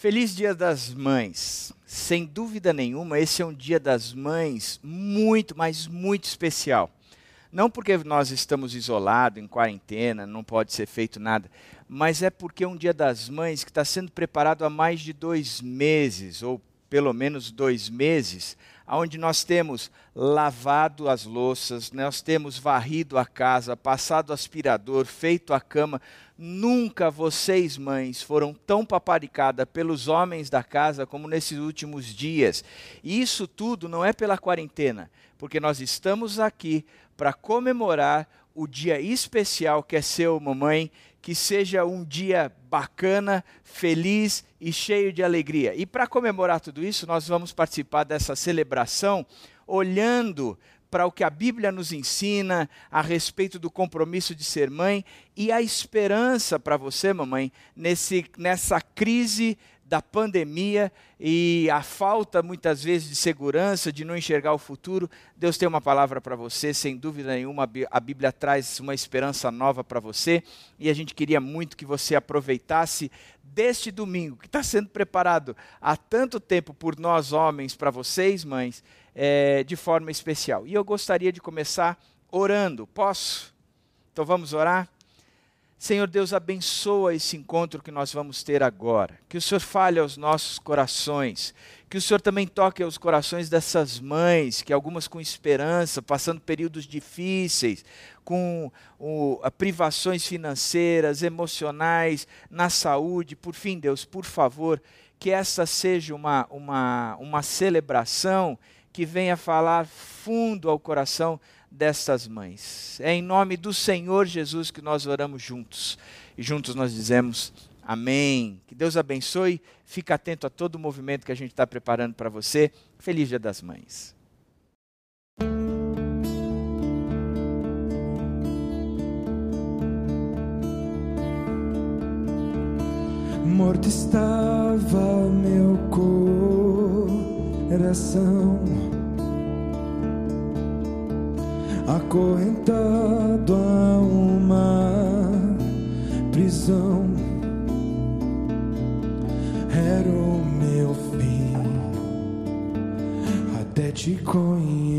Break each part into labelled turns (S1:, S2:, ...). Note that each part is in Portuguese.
S1: Feliz Dia das Mães. Sem dúvida nenhuma, esse é um Dia das Mães muito, mas muito especial. Não porque nós estamos isolados, em quarentena, não pode ser feito nada, mas é porque é um Dia das Mães que está sendo preparado há mais de dois meses, ou pelo menos dois meses, onde nós temos lavado as louças, nós temos varrido a casa, passado aspirador, feito a cama. Nunca vocês, mães, foram tão paparicadas pelos homens da casa como nesses últimos dias. E isso tudo não é pela quarentena, porque nós estamos aqui para comemorar o dia especial que é seu, mamãe, que seja um dia bacana, feliz e cheio de alegria. E para comemorar tudo isso, nós vamos participar dessa celebração olhando para o que a Bíblia nos ensina a respeito do compromisso de ser mãe e a esperança para você, mamãe, nesse, nessa crise da pandemia e a falta muitas vezes de segurança, de não enxergar o futuro, Deus tem uma palavra para você, sem dúvida nenhuma, a Bíblia traz uma esperança nova para você e a gente queria muito que você aproveitasse deste domingo, que está sendo preparado há tanto tempo por nós homens, para vocês, mães, é, de forma especial. E eu gostaria de começar orando. Posso? Então vamos orar? Senhor Deus, abençoa esse encontro que nós vamos ter agora. Que o Senhor fale aos nossos corações. Que o Senhor também toque aos corações dessas mães, que algumas com esperança, passando períodos difíceis, com o, privações financeiras, emocionais, na saúde. Por fim, Deus, por favor, que essa seja uma, uma, uma celebração que venha falar fundo ao coração destas mães. É em nome do Senhor Jesus que nós oramos juntos. E juntos nós dizemos amém. Que Deus abençoe. Fica atento a todo o movimento que a gente está preparando para você. Feliz Dia das Mães.
S2: Morto estava meu coração acorrentado a uma prisão. Era o meu fim até te conhecer.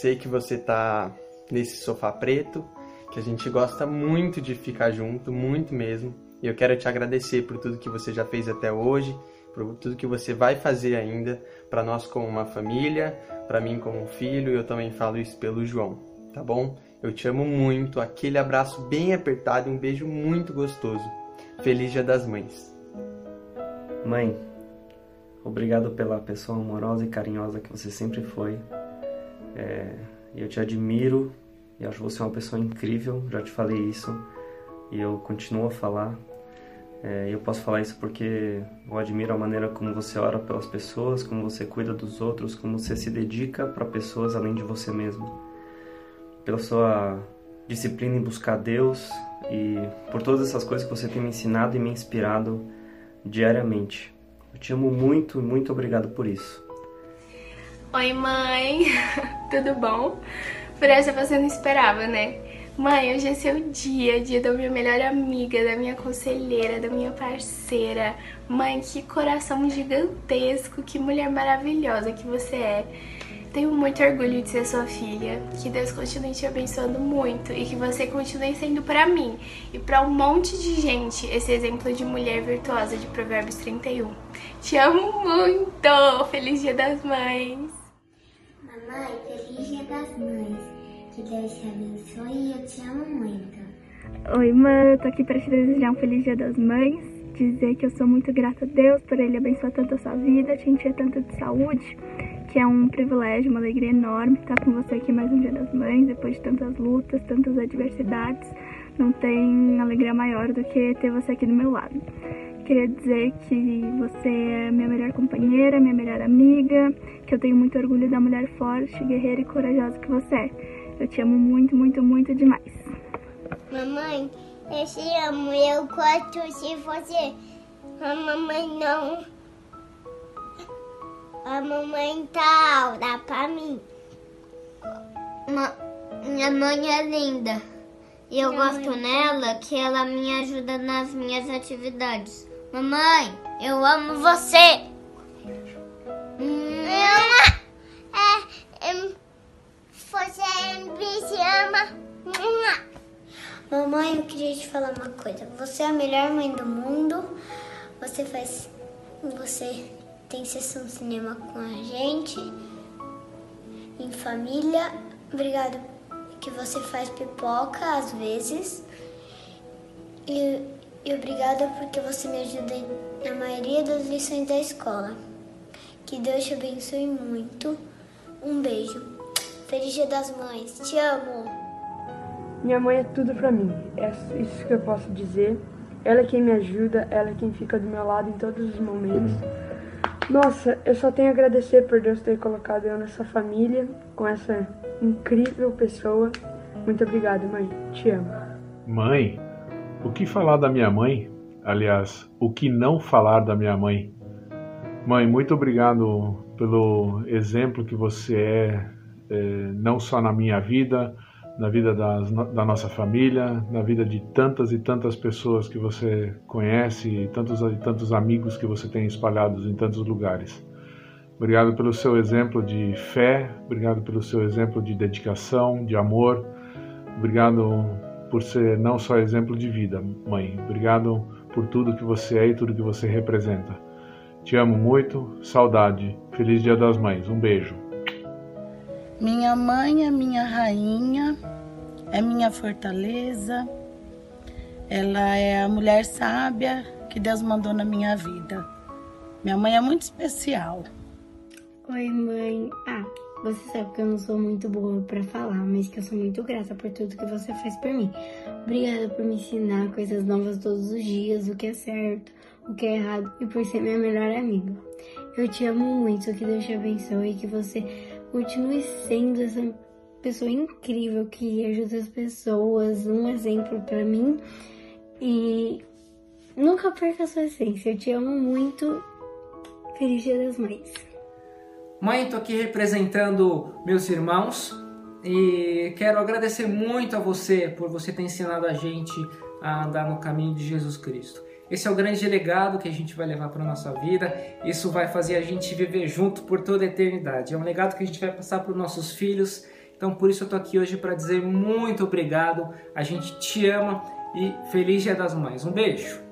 S3: Sei que você tá nesse sofá preto, que a gente gosta muito de ficar junto, muito mesmo. E eu quero te agradecer por tudo que você já fez até hoje, por tudo que você vai fazer ainda para nós como uma família, para mim como um filho, e eu também falo isso pelo João, tá bom? Eu te amo muito, aquele abraço bem apertado e um beijo muito gostoso. Feliz Dia das Mães.
S4: Mãe, obrigado pela pessoa amorosa e carinhosa que você sempre foi. É, eu te admiro e acho você uma pessoa incrível, já te falei isso e eu continuo a falar. É, eu posso falar isso porque eu admiro a maneira como você ora pelas pessoas, como você cuida dos outros, como você se dedica para pessoas além de você mesmo. Pela sua disciplina em buscar Deus e por todas essas coisas que você tem me ensinado e me inspirado diariamente. Eu te amo muito e muito obrigado por isso.
S5: Oi, mãe. Tudo bom? Por essa você não esperava, né? Mãe, hoje é seu dia, dia da minha melhor amiga, da minha conselheira, da minha parceira. Mãe, que coração gigantesco, que mulher maravilhosa que você é. Tenho muito orgulho de ser sua filha. Que Deus continue te abençoando muito e que você continue sendo pra mim e pra um monte de gente esse exemplo de mulher virtuosa de Provérbios 31. Te amo muito! Feliz Dia das Mães!
S6: Mamãe, feliz dia das mães. Que Deus te abençoe e eu te amo muito.
S7: Oi, mãe, eu tô aqui pra te desejar um feliz dia das mães. Dizer que eu sou muito grata a Deus por ele abençoar tanto a sua vida, te encher tanto de saúde, que é um privilégio, uma alegria enorme estar com você aqui mais um dia das mães, depois de tantas lutas, tantas adversidades. Não tem alegria maior do que ter você aqui do meu lado. Queria dizer que você é minha melhor companheira, minha melhor amiga, que eu tenho muito orgulho da mulher forte, guerreira e corajosa que você é. Eu te amo muito, muito, muito demais.
S6: Mamãe, eu te amo. Eu gosto de você. A mamãe não. A mamãe tá alta pra mim. Ma- Minha mãe é linda. E eu gosto nela que ela me ajuda nas minhas atividades. Mamãe, eu amo você. Me ama. Mamãe, eu queria te falar uma coisa. Você é a melhor mãe do mundo. Você faz. Você tem sessão de cinema com a gente. Em família. Obrigado que você faz pipoca às vezes. E, e obrigada porque você me ajuda na maioria das lições da escola. Que Deus te abençoe muito. Um beijo. Feliz Dia das Mães. Te amo.
S8: Minha mãe é tudo pra mim, é isso que eu posso dizer. Ela é quem me ajuda, ela é quem fica do meu lado em todos os momentos. Nossa, eu só tenho a agradecer por Deus ter colocado eu nessa família, com essa incrível pessoa. Muito obrigada, mãe. Te amo.
S9: Mãe, o que falar da minha mãe? Aliás, o que não falar da minha mãe? Mãe, muito obrigado pelo exemplo que você é, não só na minha vida, na vida das da nossa família, na vida de tantas e tantas pessoas que você conhece, e tantos e tantos amigos que você tem espalhados em tantos lugares. Obrigado pelo seu exemplo de fé, obrigado pelo seu exemplo de dedicação, de amor. Obrigado por ser não só exemplo de vida, mãe. Obrigado por tudo que você é e tudo que você representa. Te amo muito, saudade. Feliz Dia das Mães. Um beijo.
S10: Minha mãe é minha rainha, é minha fortaleza. Ela é a mulher sábia que Deus mandou na minha vida. Minha mãe é muito especial.
S11: Oi, mãe. Ah, você sabe que eu não sou muito boa para falar, mas que eu sou muito grata por tudo que você faz por mim. Obrigada por me ensinar coisas novas todos os dias, o que é certo, o que é errado e por ser minha melhor amiga. Eu te amo muito, que Deus te abençoe e que você continue sendo essa pessoa incrível que ajuda as pessoas, um exemplo para mim e nunca perca a sua essência. Eu te amo muito. Feliz Dia das Mães.
S12: Mãe, tô aqui representando meus irmãos e quero agradecer muito a você por você ter ensinado a gente a andar no caminho de Jesus Cristo. Esse é o grande legado que a gente vai levar para nossa vida. Isso vai fazer a gente viver junto por toda a eternidade. É um legado que a gente vai passar para os nossos filhos. Então, por isso eu tô aqui hoje para dizer muito obrigado. A gente te ama e feliz Dia das Mães. Um beijo.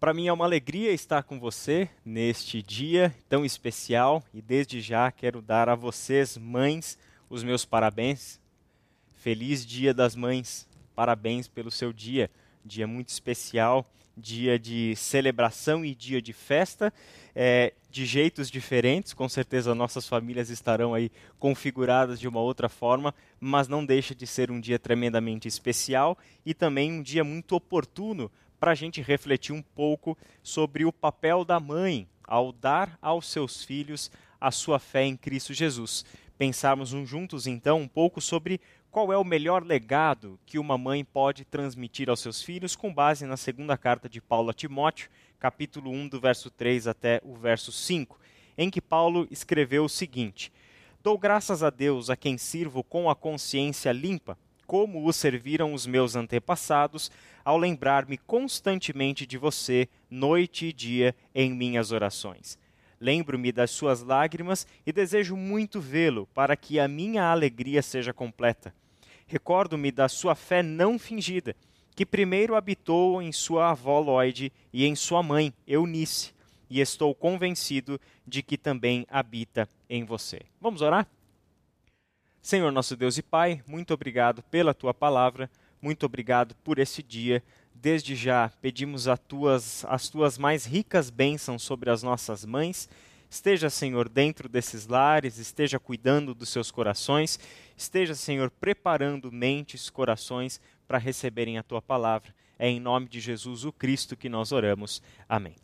S13: Para mim é uma alegria estar com você neste dia tão especial e desde já quero dar a vocês, mães, os meus parabéns. Feliz Dia das Mães. Parabéns pelo seu dia, dia muito especial, dia de celebração e dia de festa, é, de jeitos diferentes. Com certeza nossas famílias estarão aí configuradas de uma outra forma, mas não deixa de ser um dia tremendamente especial e também um dia muito oportuno para a gente refletir um pouco sobre o papel da mãe ao dar aos seus filhos a sua fé em Cristo Jesus. Pensarmos juntos então um pouco sobre qual é o melhor legado que uma mãe pode transmitir aos seus filhos com base na segunda carta de Paulo a Timóteo, capítulo 1, do verso 3 até o verso 5, em que Paulo escreveu o seguinte: Dou graças a Deus a quem sirvo com a consciência limpa como o serviram os meus antepassados, ao lembrar-me constantemente de você, noite e dia, em minhas orações. Lembro-me das suas lágrimas e desejo muito vê-lo, para que a minha alegria seja completa. Recordo-me da sua fé não fingida, que primeiro habitou em sua avó Lloyd e em sua mãe, Eunice, e estou convencido de que também habita em você. Vamos orar? Senhor nosso Deus e Pai, muito obrigado pela tua palavra, muito obrigado por esse dia. Desde já pedimos tuas, as tuas mais ricas bênçãos sobre as nossas mães. Esteja, Senhor, dentro desses lares, esteja cuidando dos seus corações, esteja, Senhor, preparando mentes, corações para receberem a tua palavra. É em nome de Jesus o Cristo que nós oramos. Amém.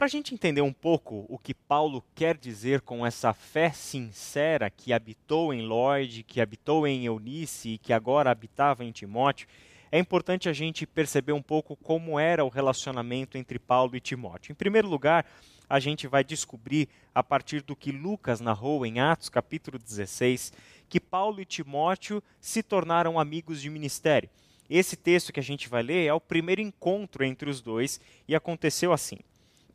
S13: Para a gente entender um pouco o que Paulo quer dizer com essa fé sincera que habitou em Lloyd, que habitou em Eunice e que agora habitava em Timóteo, é importante a gente perceber um pouco como era o relacionamento entre Paulo e Timóteo. Em primeiro lugar, a gente vai descobrir, a partir do que Lucas narrou em Atos capítulo 16, que Paulo e Timóteo se tornaram amigos de ministério. Esse texto que a gente vai ler é o primeiro encontro entre os dois e aconteceu assim.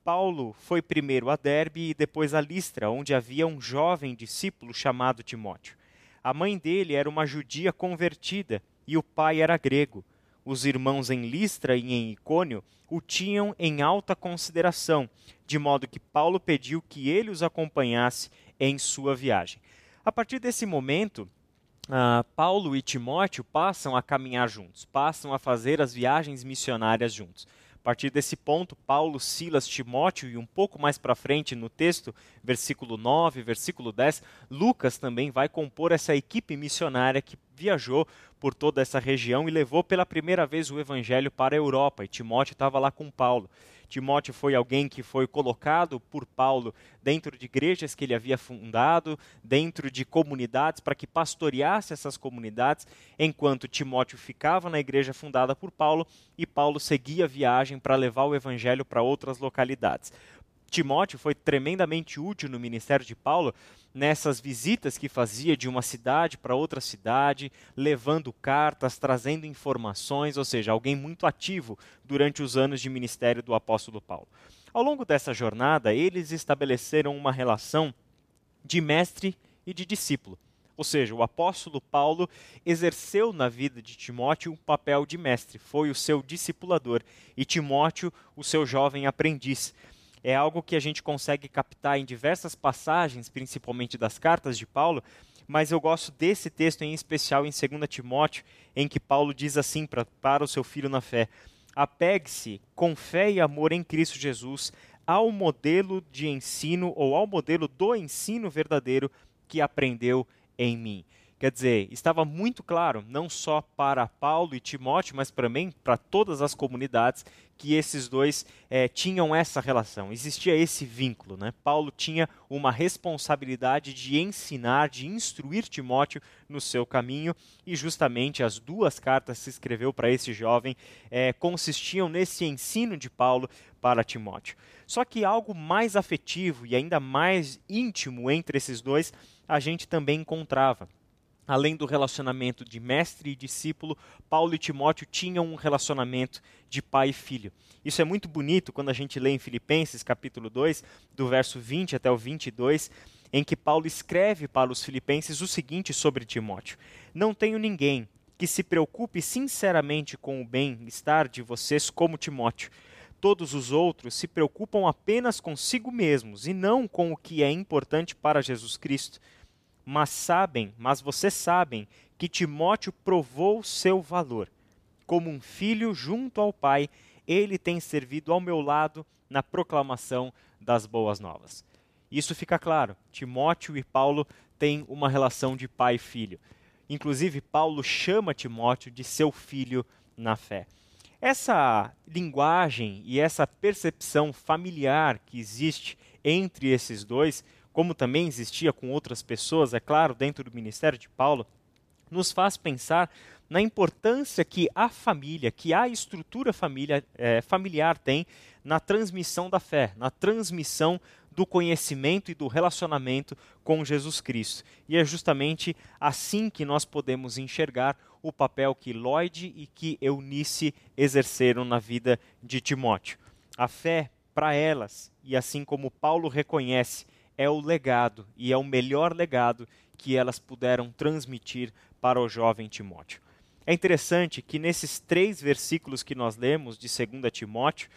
S13: Paulo foi primeiro a Derbe e depois a Listra, onde havia um jovem discípulo chamado Timóteo. A mãe dele era uma judia convertida e o pai era grego. Os irmãos em Listra e em Icônio o tinham em alta consideração, de modo que Paulo pediu que ele os acompanhasse em sua viagem. A partir desse momento, uh, Paulo e Timóteo passam a caminhar juntos, passam a fazer as viagens missionárias juntos partir desse ponto, Paulo, Silas, Timóteo e um pouco mais para frente no texto, versículo 9, versículo 10, Lucas também vai compor essa equipe missionária que viajou por toda essa região e levou pela primeira vez o evangelho para a Europa, e Timóteo estava lá com Paulo. Timóteo foi alguém que foi colocado por Paulo dentro de igrejas que ele havia fundado, dentro de comunidades, para que pastoreasse essas comunidades, enquanto Timóteo ficava na igreja fundada por Paulo e Paulo seguia a viagem para levar o evangelho para outras localidades. Timóteo foi tremendamente útil no ministério de Paulo nessas visitas que fazia de uma cidade para outra cidade, levando cartas, trazendo informações, ou seja, alguém muito ativo durante os anos de ministério do apóstolo Paulo. Ao longo dessa jornada, eles estabeleceram uma relação de mestre e de discípulo. Ou seja, o apóstolo Paulo exerceu na vida de Timóteo um papel de mestre, foi o seu discipulador, e Timóteo, o seu jovem aprendiz. É algo que a gente consegue captar em diversas passagens, principalmente das cartas de Paulo, mas eu gosto desse texto em especial em 2 Timóteo, em que Paulo diz assim pra, para o seu filho na fé: Apegue-se com fé e amor em Cristo Jesus ao modelo de ensino ou ao modelo do ensino verdadeiro que aprendeu em mim. Quer dizer, estava muito claro, não só para Paulo e Timóteo, mas também para todas as comunidades, que esses dois é, tinham essa relação. Existia esse vínculo. Né? Paulo tinha uma responsabilidade de ensinar, de instruir Timóteo no seu caminho, e justamente as duas cartas que escreveu para esse jovem é, consistiam nesse ensino de Paulo para Timóteo. Só que algo mais afetivo e ainda mais íntimo entre esses dois a gente também encontrava. Além do relacionamento de mestre e discípulo, Paulo e Timóteo tinham um relacionamento de pai e filho. Isso é muito bonito quando a gente lê em Filipenses capítulo 2, do verso 20 até o 22, em que Paulo escreve para os filipenses o seguinte sobre Timóteo: Não tenho ninguém que se preocupe sinceramente com o bem-estar de vocês como Timóteo. Todos os outros se preocupam apenas consigo mesmos e não com o que é importante para Jesus Cristo mas sabem, mas vocês sabem que Timóteo provou seu valor. Como um filho junto ao pai, ele tem servido ao meu lado na proclamação das boas novas. Isso fica claro. Timóteo e Paulo têm uma relação de pai e filho. Inclusive, Paulo chama Timóteo de seu filho na fé. Essa linguagem e essa percepção familiar que existe entre esses dois como também existia com outras pessoas, é claro, dentro do ministério de Paulo, nos faz pensar na importância que a família, que a estrutura é, familiar tem na transmissão da fé, na transmissão do conhecimento e do relacionamento com Jesus Cristo. E é justamente assim que nós podemos enxergar o papel que Lloyd e que Eunice exerceram na vida de Timóteo. A fé, para elas, e assim como Paulo reconhece é o legado e é o melhor legado que elas puderam transmitir para o jovem Timóteo. É interessante que nesses três versículos que nós lemos de 2 Timóteo,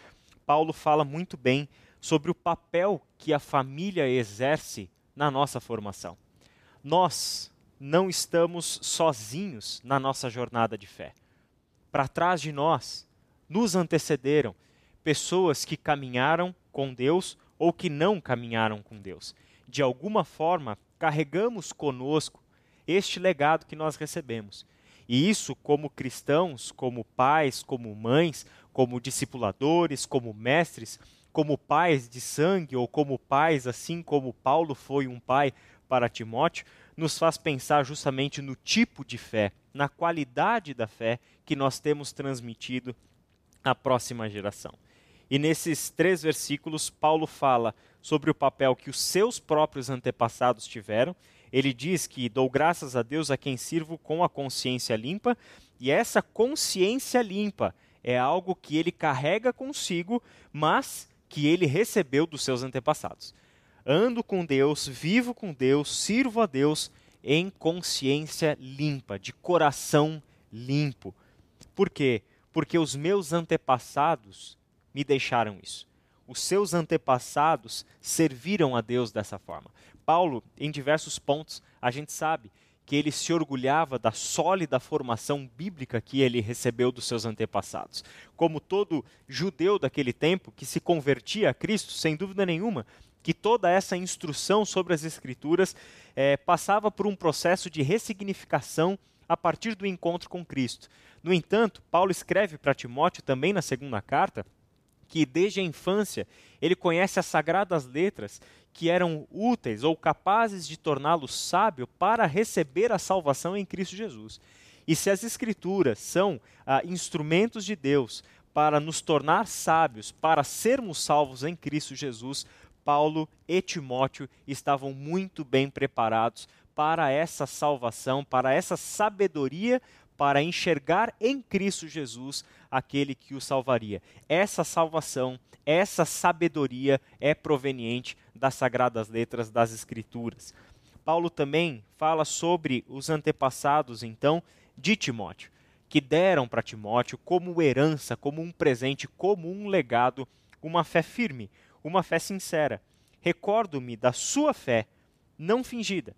S13: Paulo fala muito bem sobre o papel que a família exerce na nossa formação. Nós não estamos sozinhos na nossa jornada de fé. Para trás de nós, nos antecederam pessoas que caminharam com Deus ou que não caminharam com Deus. De alguma forma, carregamos conosco este legado que nós recebemos. E isso, como cristãos, como pais, como mães, como discipuladores, como mestres, como pais de sangue ou como pais, assim como Paulo foi um pai para Timóteo, nos faz pensar justamente no tipo de fé, na qualidade da fé que nós temos transmitido à próxima geração. E nesses três versículos, Paulo fala sobre o papel que os seus próprios antepassados tiveram. Ele diz que dou graças a Deus a quem sirvo com a consciência limpa, e essa consciência limpa é algo que ele carrega consigo, mas que ele recebeu dos seus antepassados. Ando com Deus, vivo com Deus, sirvo a Deus em consciência limpa, de coração limpo. Por quê? Porque os meus antepassados me deixaram isso. Os seus antepassados serviram a Deus dessa forma. Paulo, em diversos pontos, a gente sabe que ele se orgulhava da sólida formação bíblica que ele recebeu dos seus antepassados. Como todo judeu daquele tempo que se convertia a Cristo, sem dúvida nenhuma, que toda essa instrução sobre as Escrituras é, passava por um processo de ressignificação a partir do encontro com Cristo. No entanto, Paulo escreve para Timóteo também na segunda carta que desde a infância ele conhece as sagradas letras que eram úteis ou capazes de torná-lo sábio para receber a salvação em Cristo Jesus. E se as Escrituras são ah, instrumentos de Deus para nos tornar sábios, para sermos salvos em Cristo Jesus, Paulo e Timóteo estavam muito bem preparados para essa salvação, para essa sabedoria, para enxergar em Cristo Jesus aquele que o salvaria. Essa salvação, essa sabedoria é proveniente das sagradas letras das Escrituras. Paulo também fala sobre os antepassados, então, de Timóteo, que deram para Timóteo como herança, como um presente, como um legado, uma fé firme, uma fé sincera. Recordo-me da sua fé, não fingida.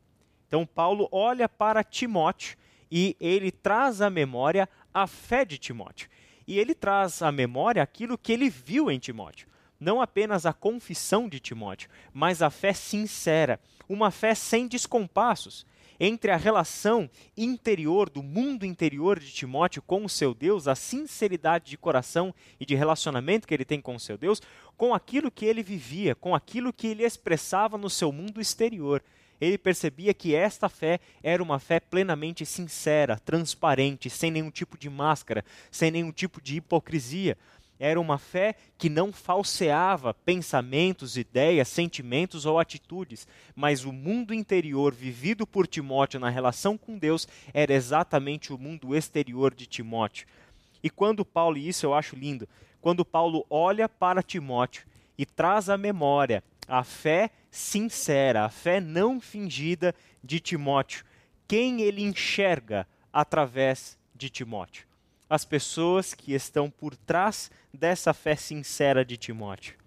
S13: Então, Paulo olha para Timóteo e ele traz à memória a fé de Timóteo. E ele traz à memória aquilo que ele viu em Timóteo. Não apenas a confissão de Timóteo, mas a fé sincera, uma fé sem descompassos entre a relação interior, do mundo interior de Timóteo com o seu Deus, a sinceridade de coração e de relacionamento que ele tem com o seu Deus, com aquilo que ele vivia, com aquilo que ele expressava no seu mundo exterior. Ele percebia que esta fé era uma fé plenamente sincera, transparente, sem nenhum tipo de máscara, sem nenhum tipo de hipocrisia. Era uma fé que não falseava pensamentos, ideias, sentimentos ou atitudes, mas o mundo interior vivido por Timóteo na relação com Deus era exatamente o mundo exterior de Timóteo. E quando Paulo, e isso eu acho lindo, quando Paulo olha para Timóteo e traz à memória a fé sincera, a fé não fingida de Timóteo, quem ele enxerga através de Timóteo? as pessoas que estão por trás dessa fé sincera de Timóteo.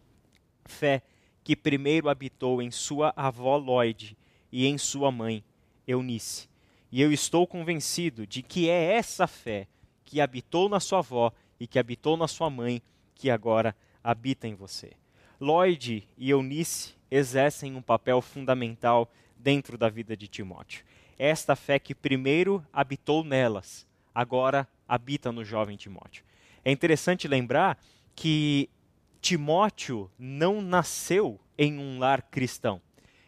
S13: Fé que primeiro habitou em sua avó Lloyd e em sua mãe, Eunice. E eu estou convencido de que é essa fé que habitou na sua avó e que habitou na sua mãe que agora habita em você. Lloyd e Eunice exercem um papel fundamental dentro da vida de Timóteo. Esta fé que primeiro habitou nelas, agora habita no jovem Timóteo. É interessante lembrar que Timóteo não nasceu em um lar cristão.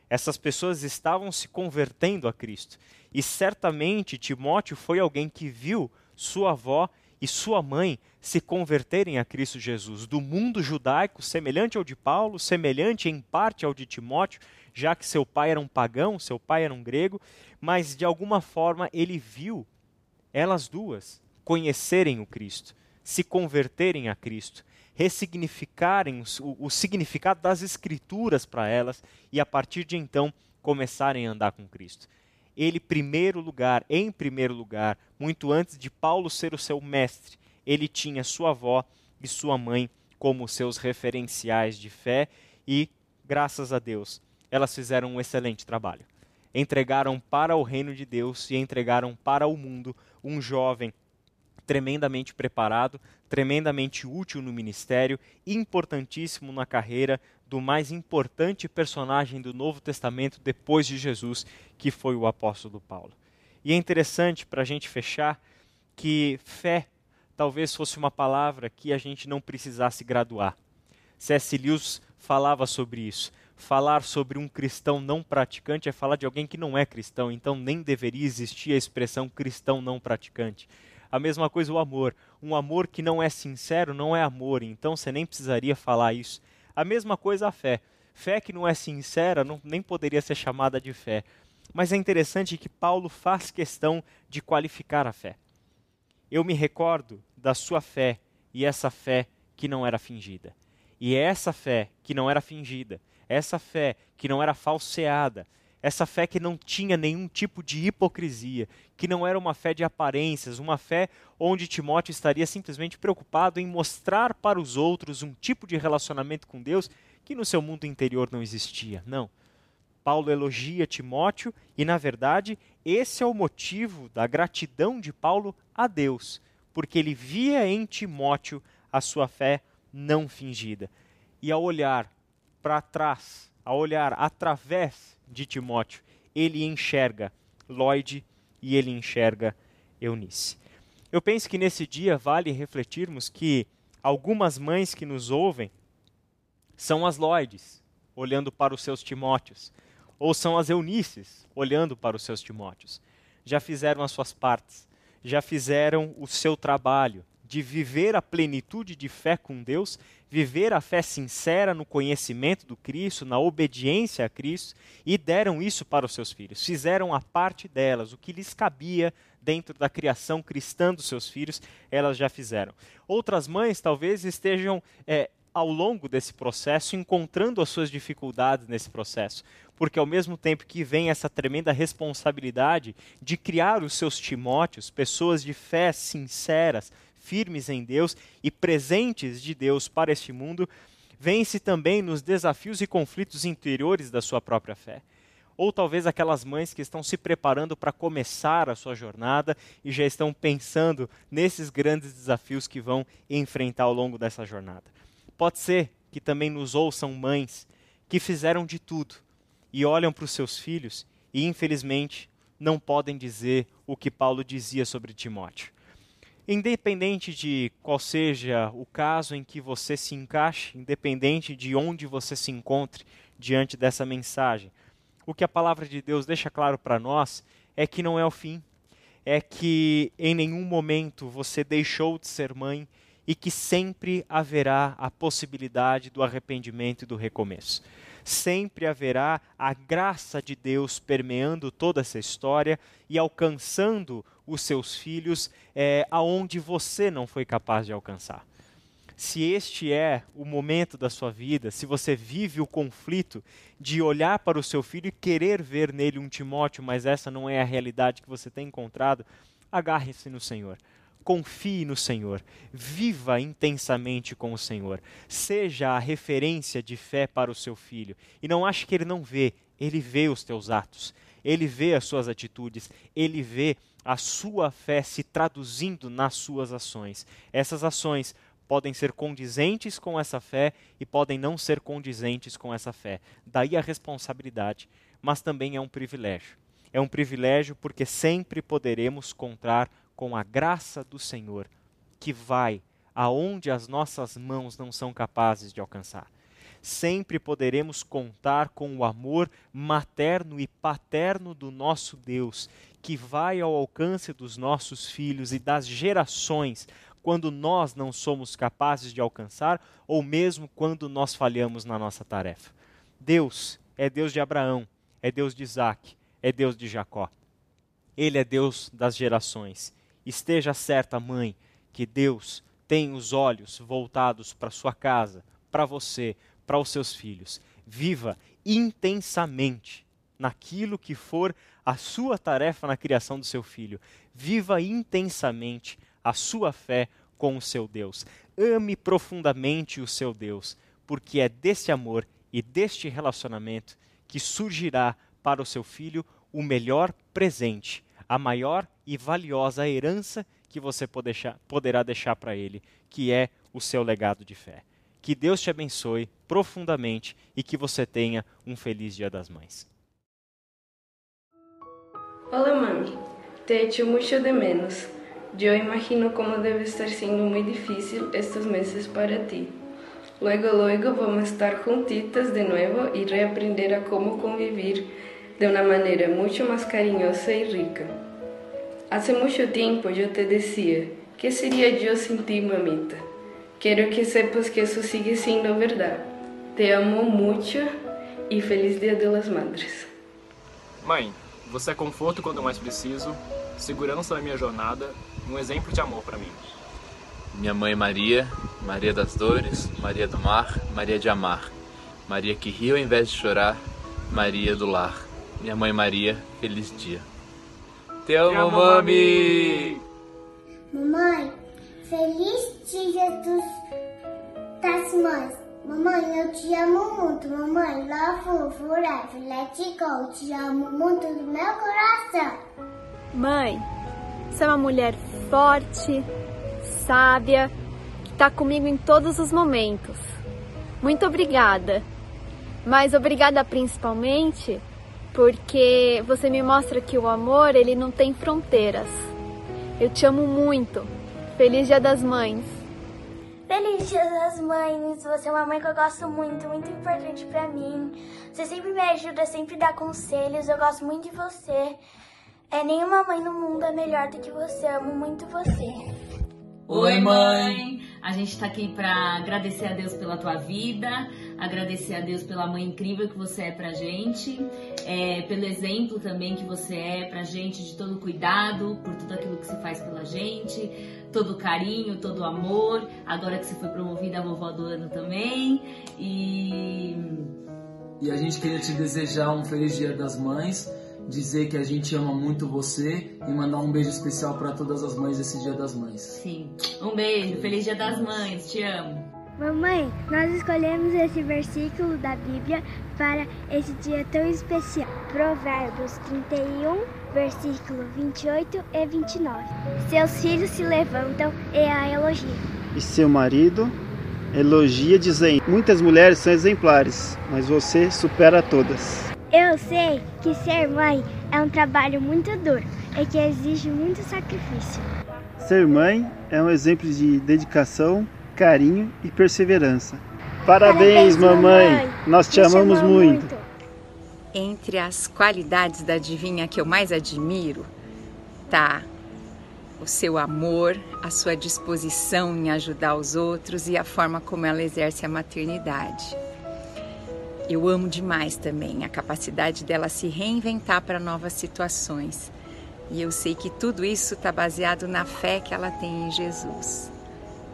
S13: Essas pessoas estavam se convertendo a Cristo. E certamente Timóteo foi alguém que viu sua avó e sua mãe se converterem a Cristo Jesus, do mundo judaico, semelhante ao de Paulo, semelhante em parte ao de Timóteo, já que seu pai era um pagão, seu pai era um grego, mas de alguma forma ele viu elas duas conhecerem o Cristo, se converterem a Cristo, ressignificarem o, o significado das Escrituras para elas e a partir de então começarem a andar com Cristo. Ele, primeiro lugar, em primeiro lugar, muito antes de Paulo ser o seu mestre, ele tinha sua avó e sua mãe como seus referenciais de fé e, graças a Deus, elas fizeram um excelente trabalho. Entregaram para o reino de Deus e entregaram para o mundo um jovem tremendamente preparado, tremendamente útil no ministério, importantíssimo na carreira do mais importante personagem do Novo Testamento depois de Jesus, que foi o apóstolo Paulo. E é interessante para a gente fechar que fé talvez fosse uma palavra que a gente não precisasse graduar. C.S. Lewis falava sobre isso. Falar sobre um cristão não praticante é falar de alguém que não é cristão, então nem deveria existir a expressão cristão não praticante. A mesma coisa o amor. Um amor que não é sincero não é amor, então você nem precisaria falar isso. A mesma coisa a fé. Fé que não é sincera não, nem poderia ser chamada de fé. Mas é interessante que Paulo faz questão de qualificar a fé. Eu me recordo da sua fé e essa fé que não era fingida. E é essa fé que não era fingida, essa fé que não era falseada, essa fé que não tinha nenhum tipo de hipocrisia, que não era uma fé de aparências, uma fé onde Timóteo estaria simplesmente preocupado em mostrar para os outros um tipo de relacionamento com Deus que no seu mundo interior não existia. Não. Paulo elogia Timóteo e, na verdade, esse é o motivo da gratidão de Paulo a Deus, porque ele via em Timóteo a sua fé não fingida. E ao olhar para trás, ao olhar através de Timóteo, ele enxerga Lloyd e ele enxerga Eunice. Eu penso que nesse dia vale refletirmos que algumas mães que nos ouvem são as Lloyds, olhando para os seus Timóteos, ou são as Eunices, olhando para os seus Timóteos. Já fizeram as suas partes, já fizeram o seu trabalho de viver a plenitude de fé com Deus, viver a fé sincera no conhecimento do Cristo, na obediência a Cristo, e deram isso para os seus filhos. Fizeram a parte delas, o que lhes cabia dentro da criação cristã dos seus filhos, elas já fizeram. Outras mães talvez estejam é, ao longo desse processo encontrando as suas dificuldades nesse processo, porque ao mesmo tempo que vem essa tremenda responsabilidade de criar os seus Timóteos, pessoas de fé sinceras, firmes em Deus e presentes de Deus para este mundo, vence também nos desafios e conflitos interiores da sua própria fé. Ou talvez aquelas mães que estão se preparando para começar a sua jornada e já estão pensando nesses grandes desafios que vão enfrentar ao longo dessa jornada. Pode ser que também nos ouçam mães que fizeram de tudo e olham para os seus filhos e, infelizmente, não podem dizer o que Paulo dizia sobre Timóteo. Independente de qual seja o caso em que você se encaixe, independente de onde você se encontre diante dessa mensagem, o que a palavra de Deus deixa claro para nós é que não é o fim, é que em nenhum momento você deixou de ser mãe e que sempre haverá a possibilidade do arrependimento e do recomeço. Sempre haverá a graça de Deus permeando toda essa história e alcançando os seus filhos é, aonde você não foi capaz de alcançar. Se este é o momento da sua vida, se você vive o conflito de olhar para o seu filho e querer ver nele um Timóteo, mas essa não é a realidade que você tem encontrado, agarre-se no Senhor. Confie no Senhor, viva intensamente com o Senhor, seja a referência de fé para o seu filho. E não ache que ele não vê, ele vê os teus atos, ele vê as suas atitudes, ele vê a sua fé se traduzindo nas suas ações. Essas ações podem ser condizentes com essa fé e podem não ser condizentes com essa fé. Daí a responsabilidade, mas também é um privilégio. É um privilégio porque sempre poderemos contar com a graça do Senhor, que vai aonde as nossas mãos não são capazes de alcançar. Sempre poderemos contar com o amor materno e paterno do nosso Deus, que vai ao alcance dos nossos filhos e das gerações, quando nós não somos capazes de alcançar ou mesmo quando nós falhamos na nossa tarefa. Deus é Deus de Abraão, é Deus de Isaac, é Deus de Jacó. Ele é Deus das gerações Esteja certa, mãe, que Deus tem os olhos voltados para sua casa, para você, para os seus filhos. Viva intensamente naquilo que for a sua tarefa na criação do seu filho. Viva intensamente a sua fé com o seu Deus. Ame profundamente o seu Deus, porque é desse amor e deste relacionamento que surgirá para o seu filho o melhor presente a maior e valiosa herança que você poderá deixar para ele, que é o seu legado de fé. Que Deus te abençoe profundamente e que você tenha um feliz Dia das Mães.
S14: Olá, mami. Te echo mucho de menos. Eu imagino como deve estar sendo muito difícil estes meses para ti. Luego, luego vamos estar juntitas de novo e reaprender a como convivir de una manera mucho más cariñosa y rica. Hace mucho tiempo yo te decía, ¿qué sería yo sin ti, mamita? Quiero que sepas que eso sigue siendo verdad. Te amo mucho e feliz Dia das Madres.
S15: Mãe, você é conforto quando mais preciso, segurança na minha jornada, um exemplo de amor para mim.
S16: Minha mãe Maria, Maria das Dores, Maria do Mar, Maria de Amar, Maria que ri ao invés de chorar, Maria do Lar. Minha mãe Maria, feliz dia. Te amo, Te amo mami!
S6: Mamãe, feliz dia dos, das mães. Mamãe, eu te amo muito. Mamãe, love forever. Let it go. Te amo muito do meu coração.
S7: Mãe, você é uma mulher forte, sábia, que está comigo em todos os momentos. Muito obrigada. Mas obrigada principalmente porque você me mostra que o amor ele não tem fronteiras. Eu te amo muito. Feliz Dia das Mães.
S6: Feliz Dia das Mães. Você é uma mãe que eu gosto muito, muito importante para mim. Você sempre me ajuda, sempre dá conselhos. Eu gosto muito de você. É nenhuma mãe no mundo é melhor do que você. Eu amo muito você.
S17: Oi, mãe! A gente está aqui para agradecer a Deus pela tua vida, agradecer a Deus pela mãe incrível que você é pra gente, é, pelo exemplo também que você é pra gente de todo cuidado, por tudo aquilo que você faz pela gente, todo o carinho, todo o amor. Agora que você foi promovida a vovó do ano também. E.
S18: E a gente queria te desejar um feliz Dia das Mães dizer que a gente ama muito você e mandar um beijo especial para todas as mães esse Dia das Mães.
S17: Sim. Um beijo, feliz Dia das Mães, te amo.
S19: Mamãe, nós escolhemos esse versículo da Bíblia para esse dia tão especial. Provérbios 31, versículo 28 e 29. Seus filhos se levantam e a elogiam.
S20: E seu marido elogia dizendo: Muitas mulheres são exemplares, mas você supera todas.
S19: Eu sei que ser mãe é um trabalho muito duro e que exige muito sacrifício.
S20: Ser mãe é um exemplo de dedicação, carinho e perseverança. Parabéns, Parabéns mamãe. mamãe! Nós te amamos muito. muito.
S21: Entre as qualidades da adivinha que eu mais admiro, tá o seu amor, a sua disposição em ajudar os outros e a forma como ela exerce a maternidade. Eu amo demais também a capacidade dela se reinventar para novas situações. E eu sei que tudo isso está baseado na fé que ela tem em Jesus.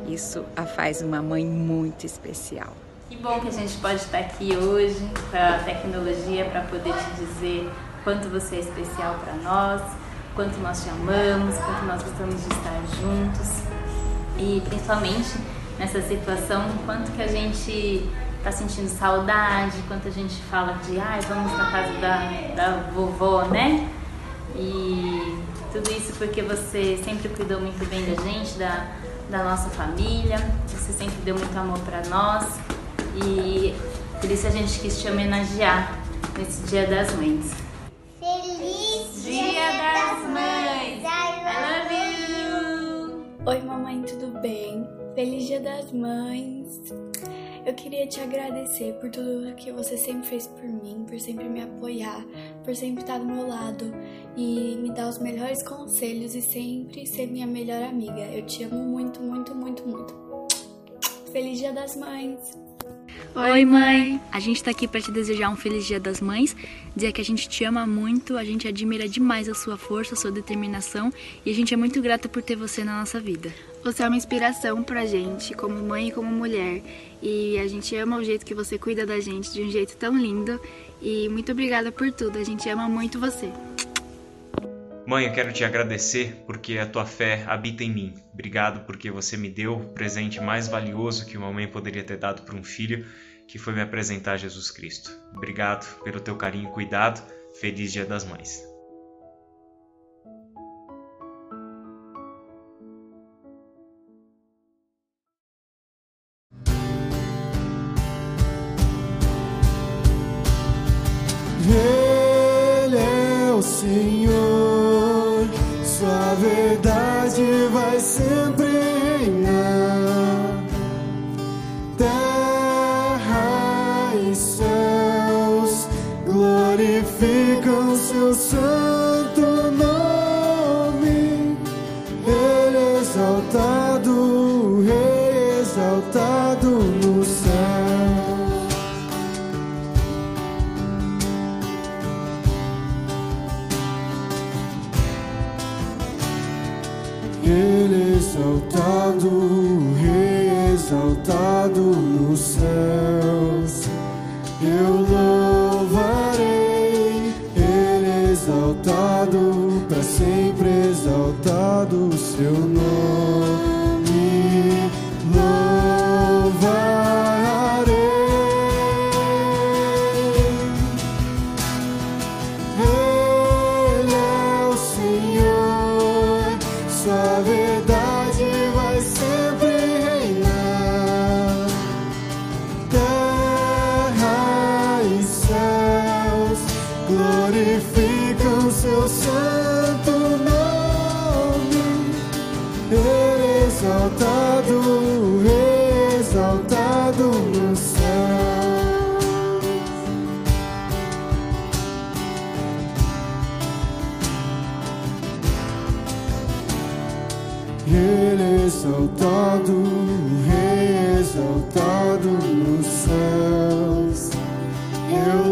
S21: Isso a faz uma mãe muito especial.
S22: Que bom que a gente pode estar aqui hoje com a tecnologia para poder te dizer quanto você é especial para nós, quanto nós te amamos, quanto nós gostamos de estar juntos. E principalmente nessa situação, quanto que a gente tá sentindo saudade, quanto a gente fala de, ai, vamos na casa da, da vovó, né? E tudo isso porque você sempre cuidou muito bem da gente, da, da nossa família, você sempre deu muito amor para nós e por isso a gente quis te homenagear nesse Dia das Mães.
S6: Feliz Dia das Mães! I love you!
S23: Oi, mamãe, tudo bem? Feliz Dia das Mães! Eu queria te agradecer por tudo que você sempre fez por mim, por sempre me apoiar, por sempre estar do meu lado e me dar os melhores conselhos e sempre ser minha melhor amiga. Eu te amo muito, muito, muito, muito. Feliz Dia das Mães!
S24: Oi, mãe! A gente tá aqui para te desejar um feliz Dia das Mães, dizer que a gente te ama muito, a gente admira demais a sua força, a sua determinação e a gente é muito grata por ter você na nossa vida.
S25: Você é uma inspiração pra gente, como mãe e como mulher, e a gente ama o jeito que você cuida da gente de um jeito tão lindo. E muito obrigada por tudo, a gente ama muito você.
S2: Mãe, eu quero te agradecer porque a tua fé habita em mim. Obrigado porque você me deu o presente mais valioso que uma mãe poderia ter dado para um filho, que foi me apresentar Jesus Cristo. Obrigado pelo teu carinho e cuidado. Feliz Dia das Mães.
S26: Ele é exaltado, Rei é
S2: exaltado nos céus. Eu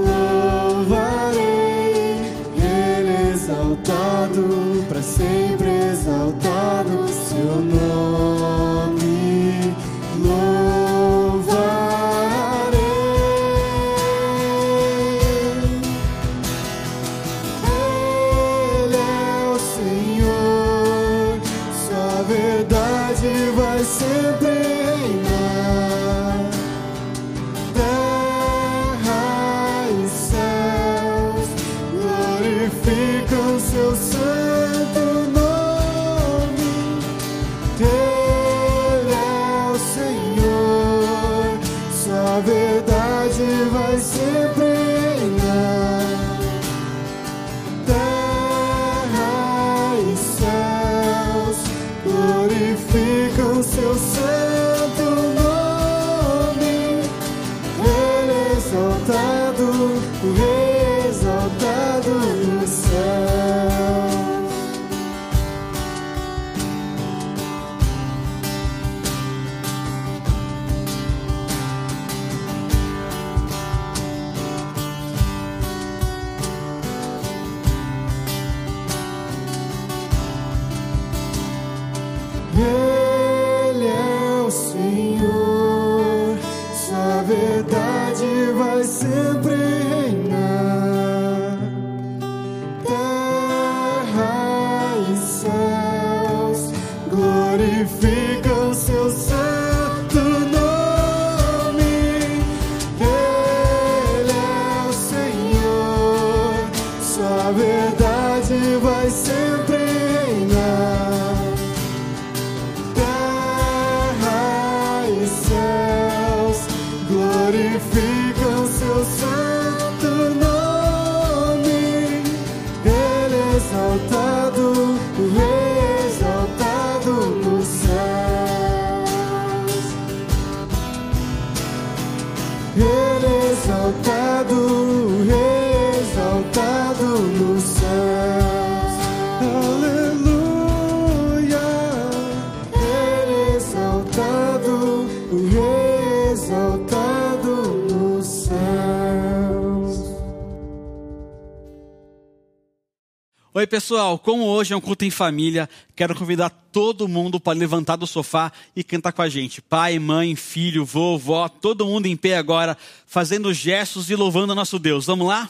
S27: pessoal. Como hoje é um culto em família, quero convidar todo mundo para levantar do sofá e cantar com a gente. Pai, mãe, filho, vovó, todo mundo em pé agora, fazendo gestos e louvando o nosso Deus. Vamos lá?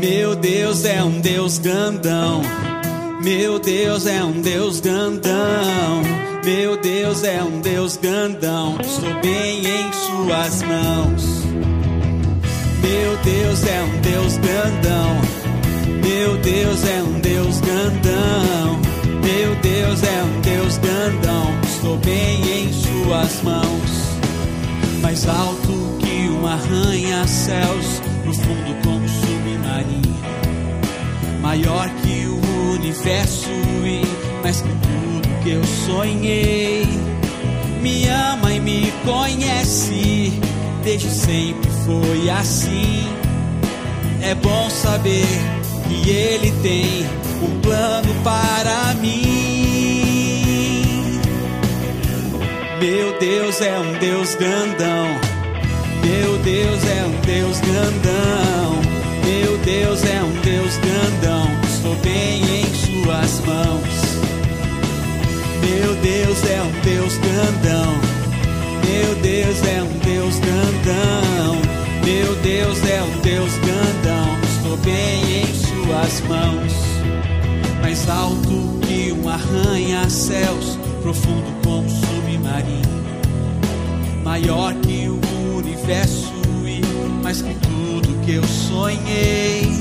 S27: Meu Deus é um Deus grandão. Meu Deus é um Deus grandão. Meu Deus é um Deus grandão. Estou bem em Suas mãos. Meu Deus é um Deus grandão. Meu Deus é um Deus grandão. Meu Deus é um Deus grandão. Estou bem em Suas mãos. Mais alto que um arranha-céus, profundo como submarino. Maior que o universo e mais que tudo que eu sonhei. Me ama e me conhece, desde sempre foi assim. É bom saber que Ele tem um plano para mim. Meu Deus é um Deus grandão. Meu Deus é um Deus grandão. Meu Deus é um Deus grandão. Estou bem Deus é um Deus grandão. Meu Deus é um Deus grandão. Meu Deus é um Deus grandão. Estou bem em Suas mãos. Mais alto que um arranha-céus, profundo como submarino. Maior que o universo e mais que tudo que eu sonhei.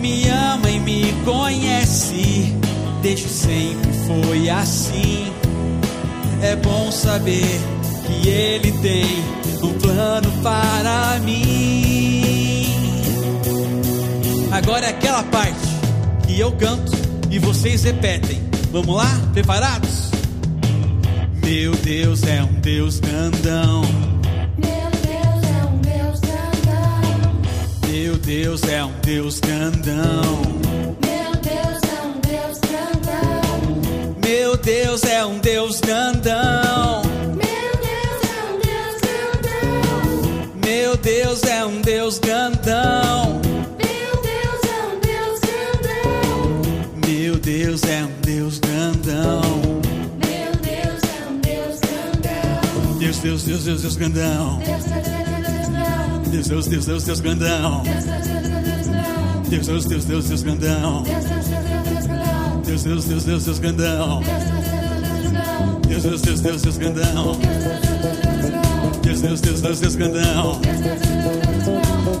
S27: Me ama e me conhece, desde sempre foi assim. É bom saber que Ele tem um plano para mim. Agora é aquela parte que eu canto e vocês repetem. Vamos lá? Preparados? Meu Deus é um Deus grandão.
S2: Meu Deus é um Deus grandão.
S27: Meu
S28: Deus é um Deus grandão.
S29: Meu Deus é um Deus grandão.
S28: Meu Deus é um Deus grandão.
S29: Meu Deus é um Deus grandão.
S28: Meu Deus é um Deus grandão.
S29: Meu Deus é um Deus grandão.
S28: Deus, Deus,
S29: Deus, Deus, Deus grandão.
S28: Deus, Deus, Deus, Deus,
S29: Deus, Deus, Deus, Deus grandão.
S28: Deus, Deus, Deus, Deus, Deus grandão.
S29: Deus, Deus, Deus, Deus, Deus grandão.
S28: Deus, Deus, Deus, Deus, Deus grandão. Deus, Deus, Deus, Deus, Deus grandão.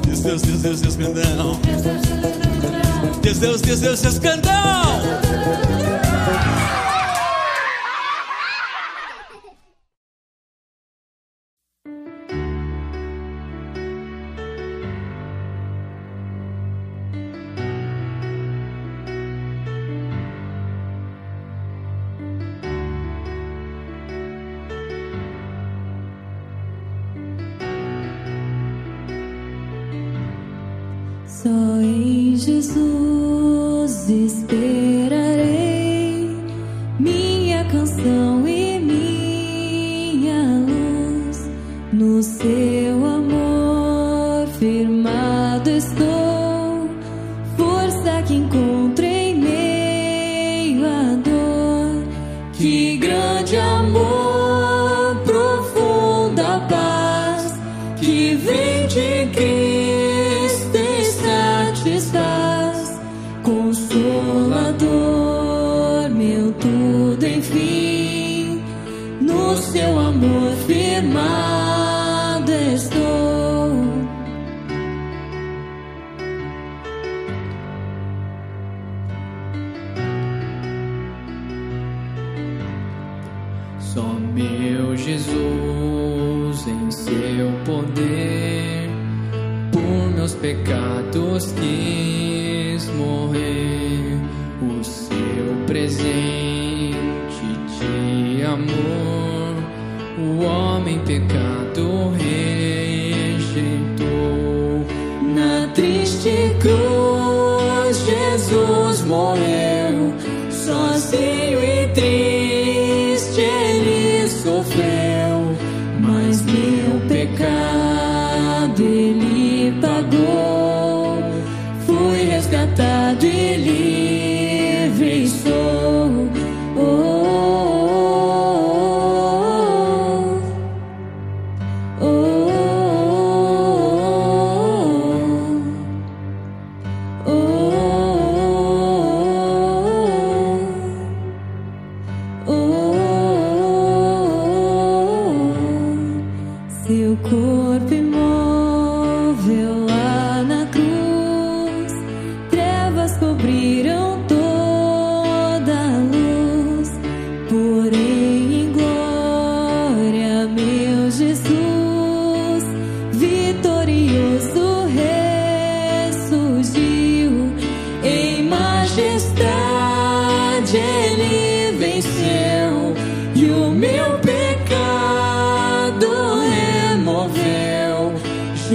S28: Deus, Deus, Deus, Deus, Deus grandão. Deus, Deus, Deus, Deus, Deus grandão.
S30: Força
S31: presente de amor, o homem pecado rejeitou.
S30: Na triste cruz,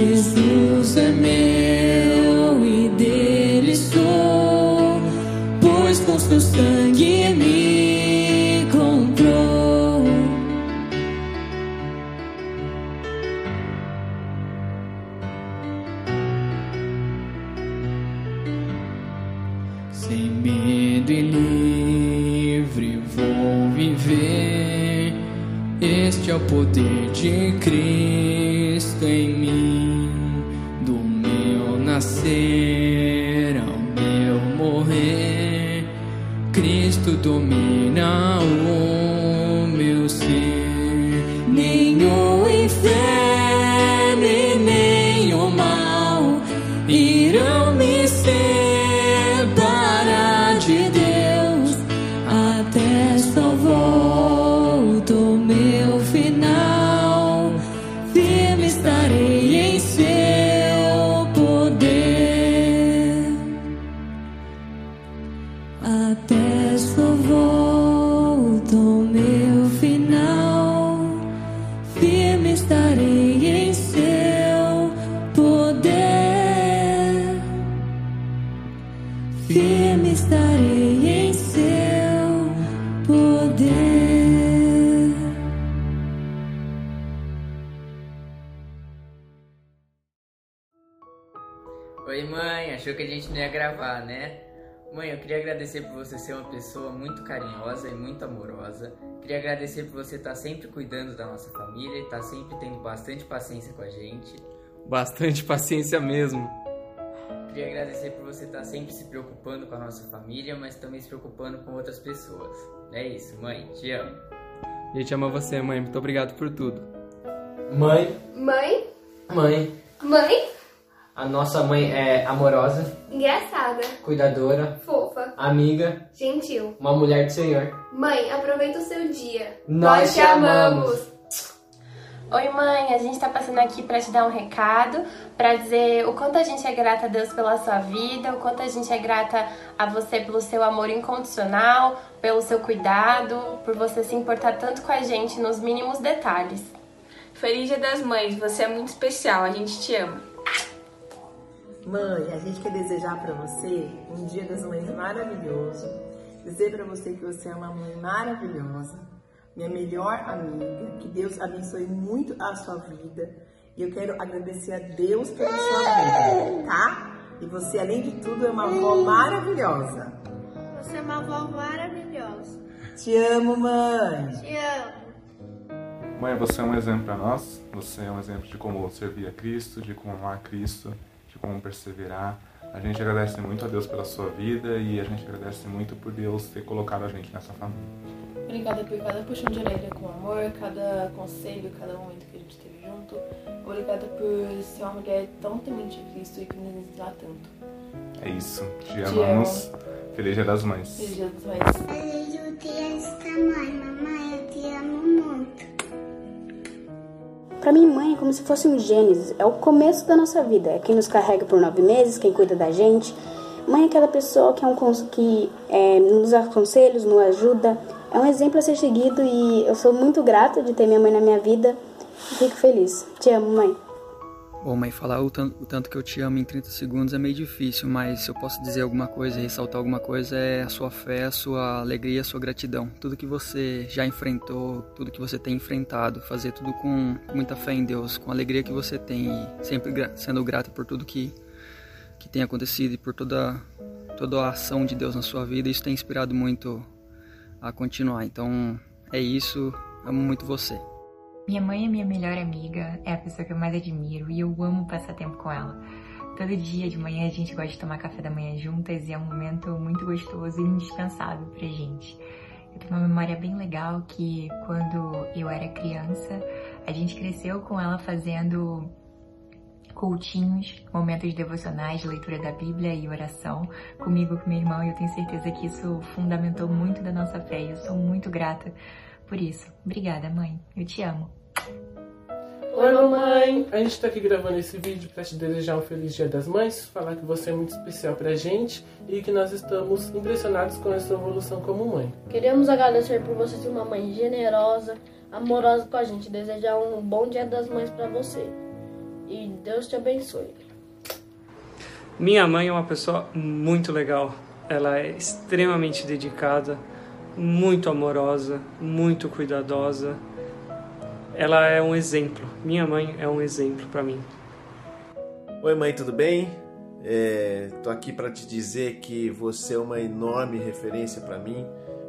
S30: Jesus é meu
S31: Queria agradecer por você estar sempre cuidando da nossa família e estar sempre tendo bastante paciência com a gente.
S32: Bastante paciência mesmo.
S31: Queria agradecer por você estar sempre se preocupando com a nossa família, mas também se preocupando com outras pessoas. É isso, mãe, te amo.
S32: A gente ama você, mãe. Muito obrigado por tudo.
S33: Mãe.
S34: Mãe.
S33: Mãe.
S34: Mãe.
S33: A nossa mãe é amorosa,
S34: Engraçada.
S33: cuidadora,
S34: Fofa.
S33: amiga,
S34: Gentil.
S33: uma mulher do Senhor.
S34: Mãe, aproveita o seu dia.
S33: Nós te amamos.
S35: Oi, mãe, a gente tá passando aqui para te dar um recado, para dizer o quanto a gente é grata a Deus pela sua vida, o quanto a gente é grata a você pelo seu amor incondicional, pelo seu cuidado, por você se importar tanto com a gente nos mínimos detalhes.
S36: Feliz Dia das Mães, você é muito especial, a gente te ama.
S37: Mãe, a gente quer desejar para você um Dia das Mães maravilhoso. Dizer para você que você é uma mãe maravilhosa, minha melhor amiga. Que Deus abençoe muito a sua vida. E eu quero agradecer a Deus pela sua vida, tá? E você, além de tudo, é uma avó maravilhosa.
S34: Você é uma avó maravilhosa.
S37: Te amo, mãe.
S34: Te amo.
S38: Mãe, você é um exemplo para nós. Você é um exemplo de como servir a Cristo, de como amar Cristo, de como perseverar. A gente agradece muito a Deus pela sua vida e a gente agradece muito por Deus ter colocado a gente nessa família.
S39: Obrigada por cada puxão de orelha com amor, cada conselho, cada momento que a gente teve junto. Obrigada por ser uma mulher tão temente a Cristo e que nos ensina tanto.
S38: É isso. Te,
S39: Te
S38: amamos.
S39: amo.
S38: Feliz Dia das Mães.
S39: Feliz Dia das Mães.
S6: Feliz dia da mãe, mamãe, eu te amo muito.
S40: Para mim, mãe é como se fosse um Gênesis, é o começo da nossa vida, é quem nos carrega por nove meses, quem cuida da gente. Mãe é aquela pessoa que, é um, que é, nos dá conselhos, nos ajuda, é um exemplo a ser seguido e eu sou muito grata de ter minha mãe na minha vida fico feliz. Te amo, mãe.
S32: Bom, mãe, falar o tanto, o tanto que eu te amo em 30 segundos é meio difícil, mas se eu posso dizer alguma coisa, ressaltar alguma coisa, é a sua fé, a sua alegria, a sua gratidão. Tudo que você já enfrentou, tudo que você tem enfrentado, fazer tudo com muita fé em Deus, com a alegria que você tem e sempre gra- sendo grata por tudo que, que tem acontecido e por toda, toda a ação de Deus na sua vida. Isso tem inspirado muito a continuar. Então, é isso. Amo muito você.
S41: Minha mãe é minha melhor amiga, é a pessoa que eu mais admiro e eu amo passar tempo com ela. Todo dia de manhã a gente gosta de tomar café da manhã juntas e é um momento muito gostoso e indispensável pra gente. Eu tenho uma memória bem legal que quando eu era criança, a gente cresceu com ela fazendo cultinhos, momentos devocionais, de leitura da Bíblia e oração comigo, com minha irmã, e eu tenho certeza que isso fundamentou muito da nossa fé e eu sou muito grata por isso. Obrigada, mãe. Eu te amo.
S42: Oi, mamãe! A gente tá aqui gravando esse vídeo para te desejar um feliz Dia das Mães, falar que você é muito especial pra gente e que nós estamos impressionados com a sua evolução como mãe.
S43: Queremos agradecer por você ser uma mãe generosa, amorosa com a gente, desejar um bom Dia das Mães pra você. E Deus te abençoe.
S44: Minha mãe é uma pessoa muito legal. Ela é extremamente dedicada, muito amorosa, muito cuidadosa. Ela é um exemplo. Minha mãe é um exemplo para mim.
S45: Oi, mãe, tudo bem? É, tô aqui para te dizer que você é uma enorme referência para mim,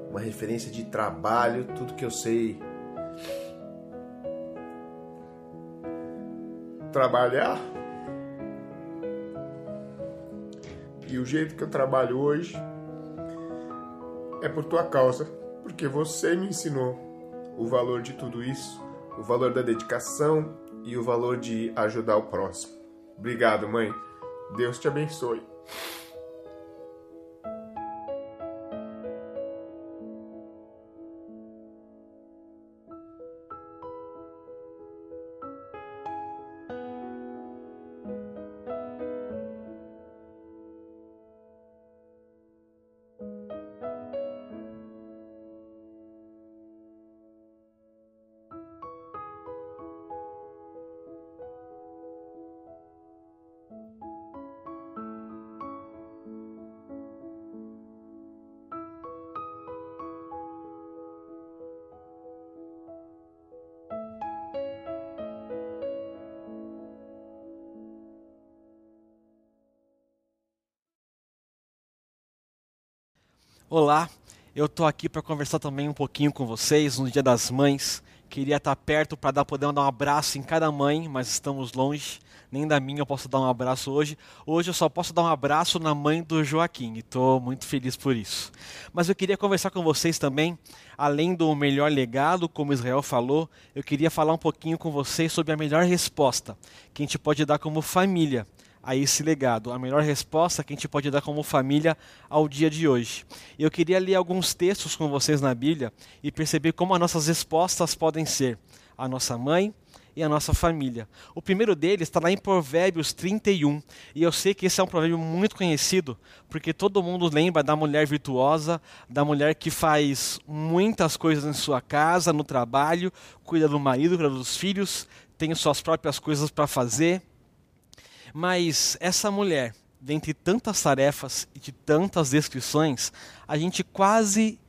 S45: uma referência de trabalho, tudo que eu sei trabalhar. E o jeito que eu trabalho hoje é por tua causa, porque você me ensinou o valor de tudo isso, o valor da dedicação e o valor de ajudar o próximo. Obrigado, mãe. Deus te abençoe.
S27: Olá, eu tô aqui para conversar também um pouquinho com vocês no Dia das Mães. Queria estar perto para dar poder dar um abraço em cada mãe, mas estamos longe. Nem da minha eu posso dar um abraço hoje. Hoje eu só posso dar um abraço na mãe do Joaquim estou muito feliz por isso. Mas eu queria conversar com vocês também, além do melhor legado, como Israel falou, eu queria falar um pouquinho com vocês sobre a melhor resposta que a gente pode dar como família a esse legado, a melhor resposta que a gente pode dar como família ao dia de hoje. Eu queria ler alguns textos com vocês na Bíblia e perceber como as nossas respostas podem ser a nossa mãe e a nossa família. O primeiro deles está lá em Provérbios 31, e eu sei que esse é um provérbio muito conhecido, porque todo mundo lembra da mulher virtuosa, da mulher que faz muitas coisas em sua casa, no trabalho, cuida do marido, cuida dos filhos, tem suas próprias coisas para fazer mas essa mulher, dentre tantas tarefas e de tantas descrições, a gente quase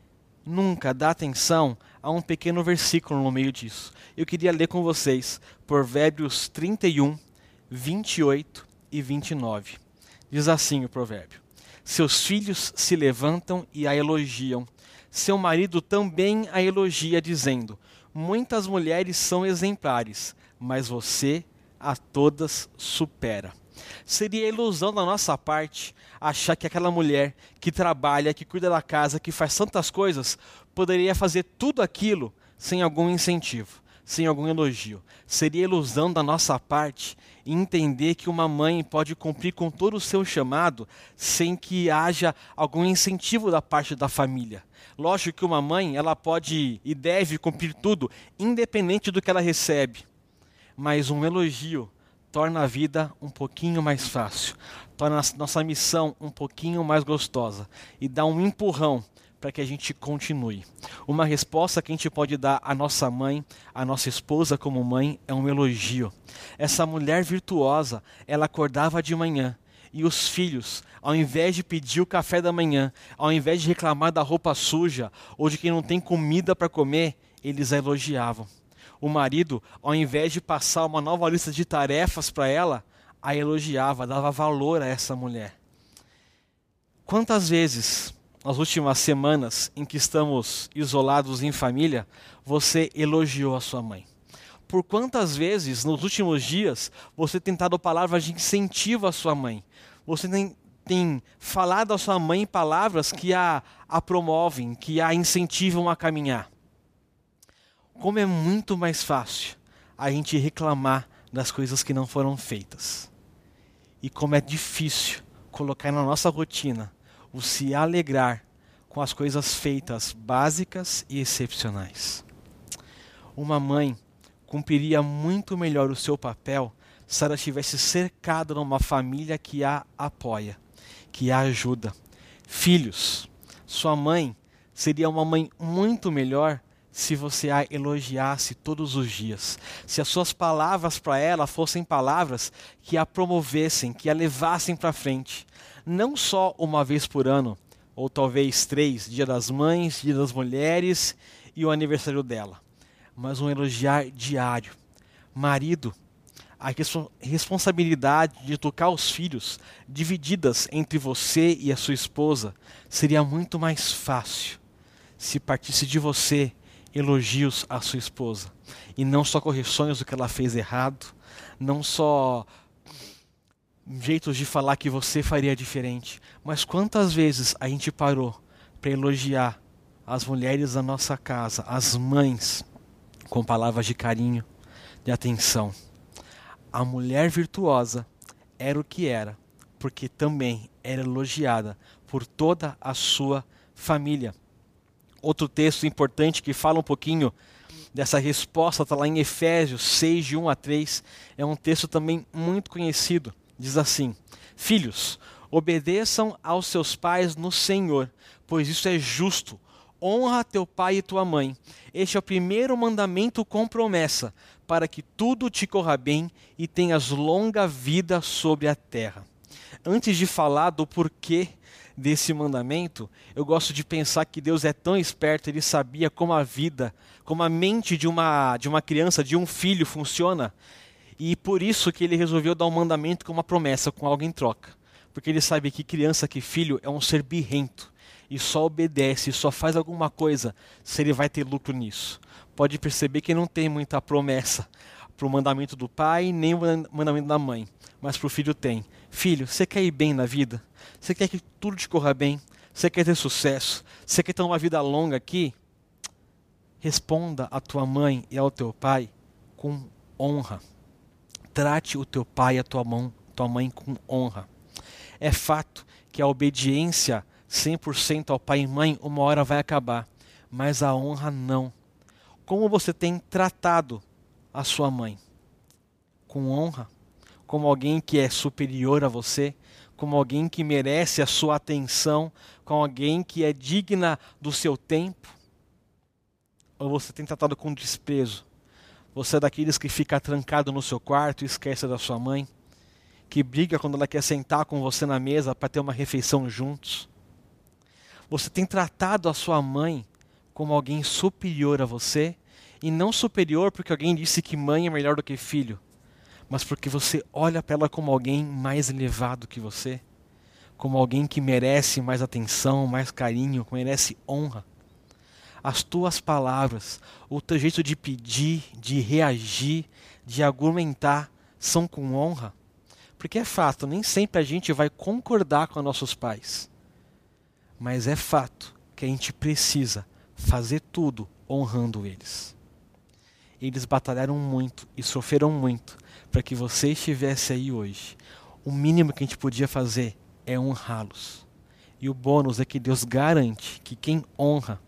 S27: nunca dá atenção a um pequeno versículo no meio disso. Eu queria ler com vocês Provérbios 31, 28 e 29. Diz assim o provérbio: Seus filhos se levantam e a elogiam. Seu marido também a elogia, dizendo: Muitas mulheres são exemplares, mas você a todas supera. Seria ilusão da nossa parte achar que aquela mulher que trabalha, que cuida da casa, que faz tantas coisas, poderia fazer tudo aquilo sem algum incentivo, sem algum elogio. Seria ilusão da nossa parte entender que uma mãe pode cumprir com todo o seu chamado sem que haja algum incentivo da parte da família. Lógico que uma mãe, ela pode e deve cumprir tudo, independente do que ela recebe mas um elogio torna a vida um pouquinho mais fácil, torna a nossa missão um pouquinho mais gostosa e dá um empurrão para que a gente continue. Uma resposta que a gente pode dar à nossa mãe, à nossa esposa como mãe, é um elogio. Essa mulher virtuosa, ela acordava de manhã e os filhos, ao invés de pedir o café da manhã, ao invés de reclamar da roupa suja ou de quem não tem comida para comer, eles a elogiavam o marido, ao invés de passar uma nova lista de tarefas para ela, a elogiava, dava valor a essa mulher. Quantas vezes, nas últimas semanas em que estamos isolados em família, você elogiou a sua mãe? Por quantas vezes, nos últimos dias, você tem dado palavras de incentivo à sua mãe? Você tem, tem falado à sua mãe palavras que a, a promovem, que a incentivam a caminhar? Como é muito mais fácil a gente reclamar das coisas que não foram feitas. E como é difícil colocar na nossa rotina o se alegrar com as coisas feitas básicas e excepcionais. Uma mãe cumpriria muito melhor o seu papel se ela estivesse cercada numa família que a apoia, que a ajuda. Filhos, sua mãe seria uma mãe muito melhor se você a elogiasse todos os dias, se as suas palavras para ela fossem palavras que a promovessem, que a levassem para frente, não só uma vez por ano, ou talvez três, Dia das Mães, Dia das Mulheres e o aniversário dela, mas um elogiar diário. Marido, a responsabilidade de tocar os filhos divididas entre você e a sua esposa seria muito mais fácil se partisse de você elogios à sua esposa e não só correções do que ela fez errado, não só jeitos de falar que você faria diferente, mas quantas vezes a gente parou para elogiar as mulheres da nossa casa, as mães, com palavras de carinho, de atenção. A mulher virtuosa era o que era, porque também era elogiada por toda a sua família. Outro texto importante que fala um pouquinho dessa resposta está lá em Efésios 6, de 1 a 3. É um texto também muito conhecido. Diz assim: Filhos, obedeçam aos seus pais no Senhor, pois isso é justo. Honra teu pai e tua mãe. Este é o primeiro mandamento com promessa, para que tudo te corra bem e tenhas longa vida sobre a terra. Antes de falar do porquê desse mandamento, eu gosto de pensar que Deus é tão esperto, ele sabia como a vida, como a mente de uma, de uma criança, de um filho funciona. E por isso que ele resolveu dar um mandamento com uma promessa, com algo em troca. Porque ele sabe que criança, que filho, é um ser birrento. e só obedece, só faz alguma coisa se ele vai ter lucro nisso. Pode perceber que não tem muita promessa para o mandamento do pai, nem o mandamento da mãe, mas para o filho tem. Filho, você quer ir bem na vida? Você quer que tudo te corra bem? Você quer ter sucesso? Você quer ter uma vida longa aqui? Responda à tua mãe e ao teu pai com honra. Trate o teu pai e a tua, mão, tua mãe com honra. É fato que a obediência 100% ao pai e mãe uma hora vai acabar, mas a honra não. Como você tem tratado a sua mãe? Com honra? Como alguém que é superior a você? Como alguém que merece a sua atenção? Com alguém que é digna do seu tempo? Ou você tem tratado com desprezo? Você é daqueles que fica trancado no seu quarto e esquece da sua mãe? Que briga quando ela quer sentar com você na mesa para ter uma refeição juntos? Você tem tratado a sua mãe como alguém superior a você? E não superior porque alguém disse que mãe é melhor do que filho, mas porque você olha para ela como alguém mais elevado que você? Como alguém que merece mais atenção, mais carinho, que merece honra? as tuas palavras, o teu jeito de pedir, de reagir, de argumentar, são com honra? Porque é fato, nem sempre a gente vai concordar com nossos pais. Mas é fato que a gente precisa fazer tudo honrando eles. Eles batalharam muito e sofreram muito para que você estivesse aí hoje. O mínimo que a gente podia fazer é honrá-los. E o bônus é que Deus garante que quem honra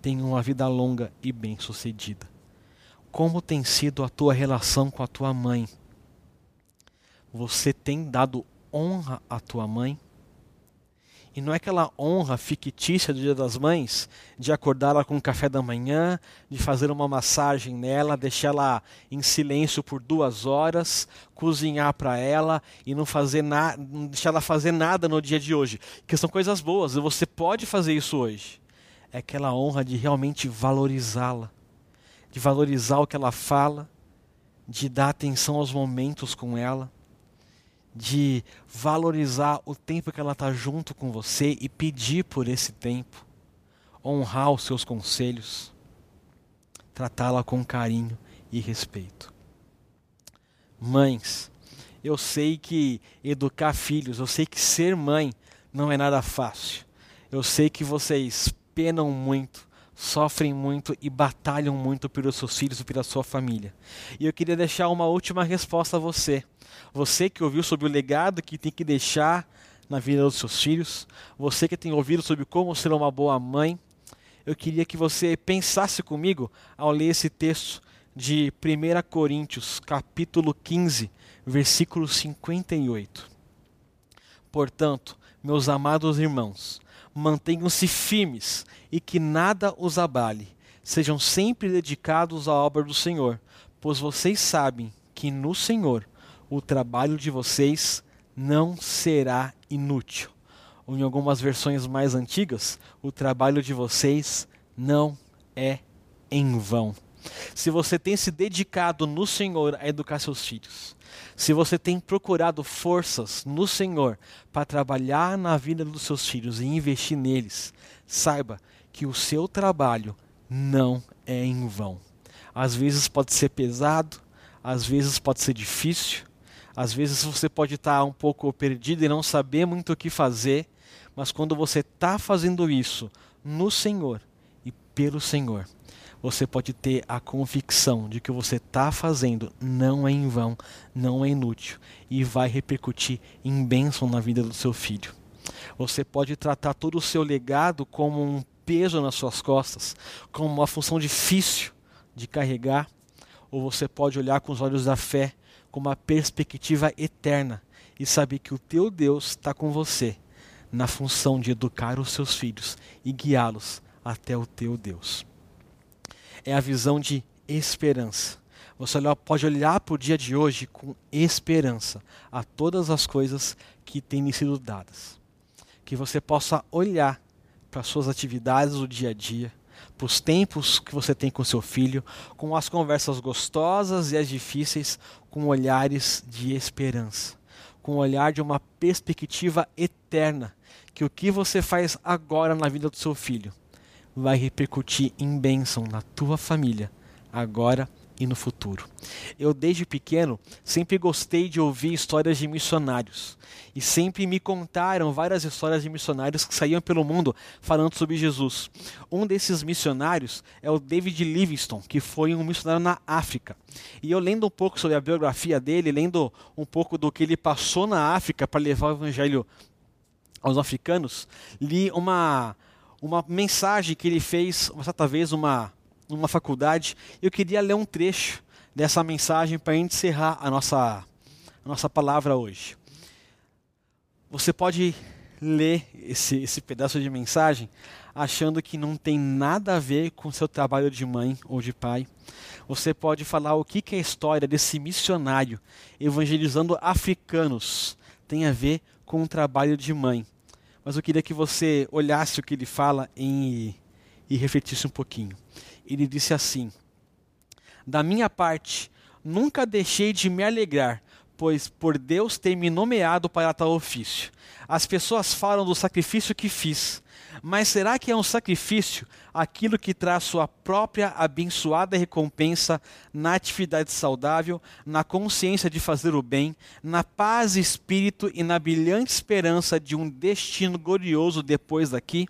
S27: tenha uma vida longa e bem-sucedida. Como tem sido a tua relação com a tua mãe? Você tem dado honra à tua mãe? E não é aquela honra fictícia do Dia das Mães, de acordá-la com o café da manhã, de fazer uma massagem nela, deixá-la em silêncio por duas horas, cozinhar para ela e não fazer nada, deixar ela fazer nada no dia de hoje. Que são coisas boas, você pode fazer isso hoje é aquela honra de realmente valorizá-la, de valorizar o que ela fala, de dar atenção aos momentos com ela, de valorizar o tempo que ela está junto com você e pedir por esse tempo, honrar os seus conselhos, tratá-la com carinho e respeito. Mães, eu sei que educar filhos, eu sei que ser mãe não é nada fácil. Eu sei que vocês penam muito, sofrem muito e batalham muito pelos seus filhos e pela sua família. E eu queria deixar uma última resposta a você. Você que ouviu sobre o legado que tem que deixar na vida dos seus filhos, você que tem ouvido sobre como ser uma boa mãe, eu queria que você pensasse comigo ao ler esse texto de 1 Coríntios, capítulo 15, versículo 58. Portanto, meus amados irmãos, mantenham-se firmes e que nada os abale. Sejam sempre dedicados à obra do Senhor, pois vocês sabem que no Senhor o trabalho de vocês não será inútil. Ou em algumas versões mais antigas, o trabalho de vocês não é em vão. Se você tem se dedicado no Senhor a educar seus filhos, se você tem procurado forças no Senhor para trabalhar na vida dos seus filhos e investir neles, saiba que o seu trabalho não é em vão. Às vezes pode ser pesado, às vezes pode ser difícil, às vezes você pode estar um pouco perdido e não saber muito o que fazer, mas quando você está fazendo isso no Senhor e pelo Senhor, você pode ter a convicção de que você está fazendo não é em vão, não é inútil e vai repercutir em bênção na vida do seu filho. Você pode tratar todo o seu legado como um peso nas suas costas, como uma função difícil de carregar, ou você pode olhar com os olhos da fé, com uma perspectiva eterna e saber que o teu Deus está com você na função de educar os seus filhos e guiá-los até o teu Deus é a visão de esperança. Você pode olhar para o dia de hoje com esperança a todas as coisas que têm sido dadas. Que você possa olhar para as suas atividades do dia a dia, os tempos que você tem com seu filho, com as conversas gostosas e as difíceis, com olhares de esperança. com o olhar de uma perspectiva eterna, que o que você faz agora na vida do seu filho vai repercutir em bênção na tua família, agora e no futuro. Eu, desde pequeno, sempre gostei de ouvir histórias de missionários. E sempre me contaram várias histórias de missionários que saíam pelo mundo falando sobre Jesus. Um desses missionários é o David Livingstone, que foi um missionário na África. E eu lendo um pouco sobre a biografia dele, lendo um pouco do que ele passou na África para levar o evangelho aos africanos, li uma, uma mensagem que ele fez, uma certa vez, uma numa faculdade. Eu queria ler um trecho dessa mensagem para encerrar a nossa, a nossa palavra hoje. Você pode ler esse, esse pedaço de mensagem achando que não tem nada a ver com seu trabalho de mãe ou de pai. Você pode falar o que, que a história desse missionário evangelizando africanos tem a ver com o trabalho de mãe. Mas eu queria que você olhasse o que ele fala e, e refletisse um pouquinho ele disse assim: Da minha parte, nunca deixei de me alegrar, pois por Deus ter me nomeado para tal ofício. As pessoas falam do sacrifício que fiz, mas será que é um sacrifício aquilo que traz sua própria abençoada recompensa na atividade saudável, na consciência de fazer o bem, na paz espírito e na brilhante esperança de um destino glorioso depois daqui?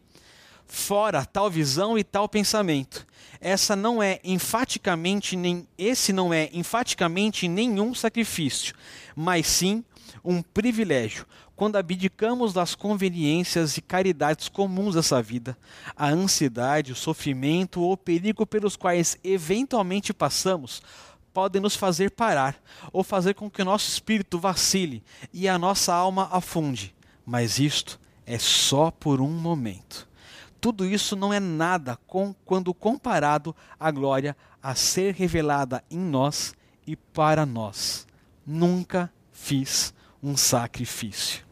S27: Fora tal visão e tal pensamento, essa não é enfaticamente nem esse não é enfaticamente nenhum sacrifício, mas sim um privilégio. Quando abdicamos das conveniências e caridades comuns dessa vida, a ansiedade, o sofrimento ou o perigo pelos quais eventualmente passamos podem nos fazer parar ou fazer com que o nosso espírito vacile e a nossa alma afunde. Mas isto é só por um momento tudo isso não é nada com, quando comparado à glória a ser revelada em nós e para nós. Nunca fiz um sacrifício.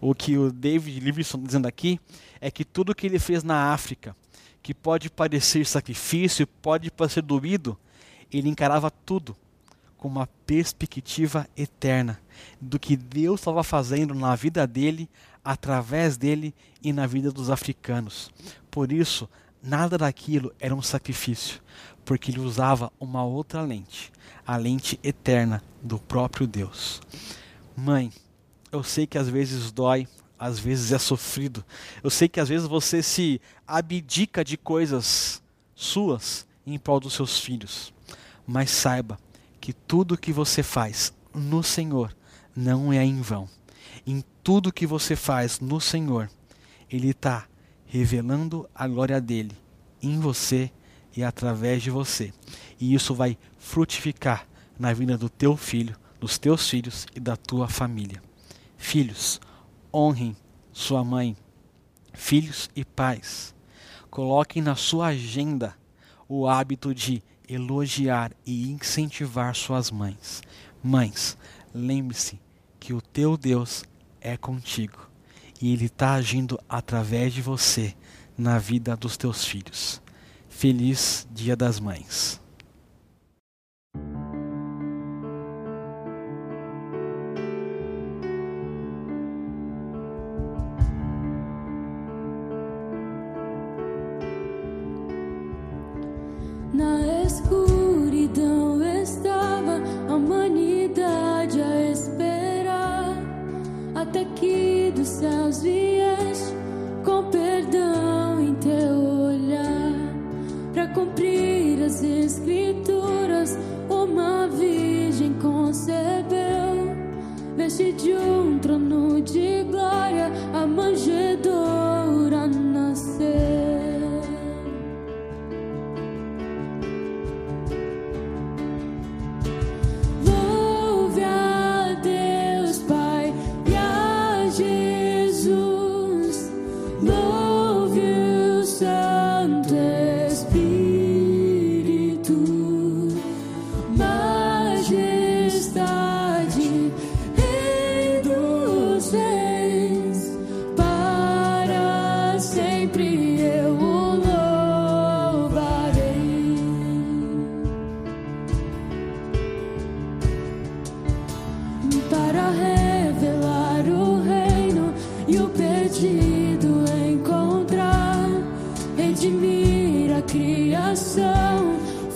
S27: O que o David Livingstone está dizendo aqui é que tudo que ele fez na África, que pode parecer sacrifício, pode parecer doído, ele encarava tudo com uma perspectiva eterna do que Deus estava fazendo na vida dele através dele e na vida dos africanos. Por isso, nada daquilo era um sacrifício, porque ele usava uma outra lente, a lente eterna do próprio Deus. Mãe, eu sei que às vezes dói, às vezes é sofrido. Eu sei que às vezes você se abdica de coisas suas em prol dos seus filhos. Mas saiba que tudo que você faz no Senhor não é em vão em tudo que você faz no Senhor, Ele está revelando a glória dele em você e através de você. E isso vai frutificar na vida do teu filho, dos teus filhos e da tua família. Filhos, honrem sua mãe. Filhos e pais, coloquem na sua agenda o hábito de elogiar e incentivar suas mães. Mães, lembre-se que o teu Deus é contigo e Ele está agindo através de você na vida dos teus filhos. Feliz Dia das Mães.
S30: Céus vieste com perdão em teu olhar para cumprir as escrituras. Uma virgem concebeu, veste de um trono de glória, a manjedoura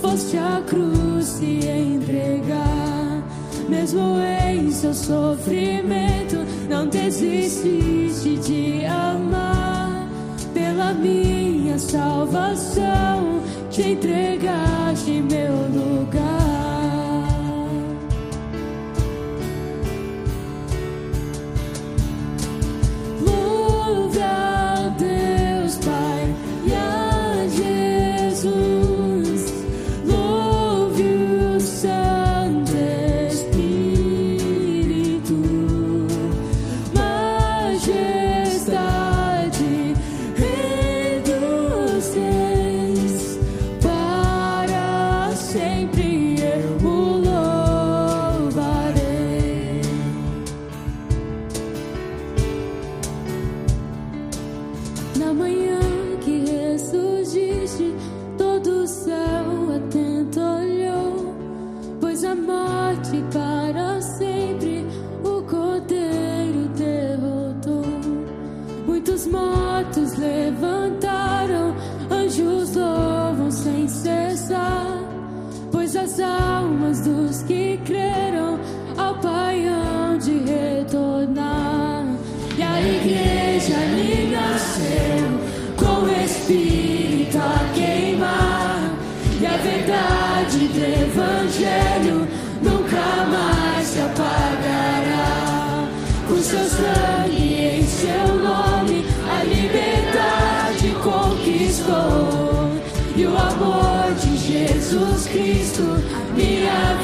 S30: foste a cruz se entregar. Mesmo em seu sofrimento, não desististe de amar. Pela minha salvação, te entregaste em meu lugar.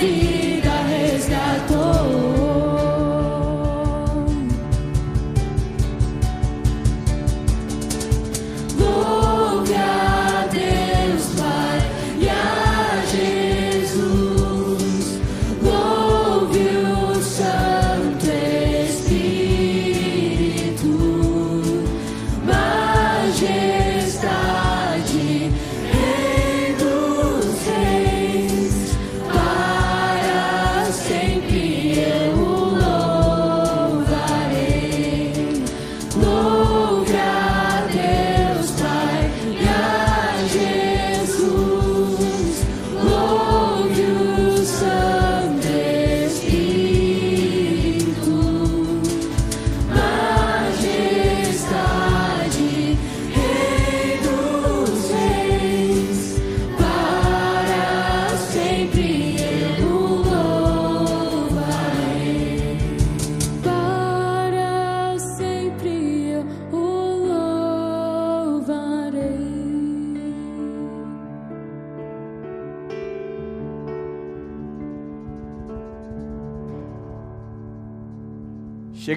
S30: Minha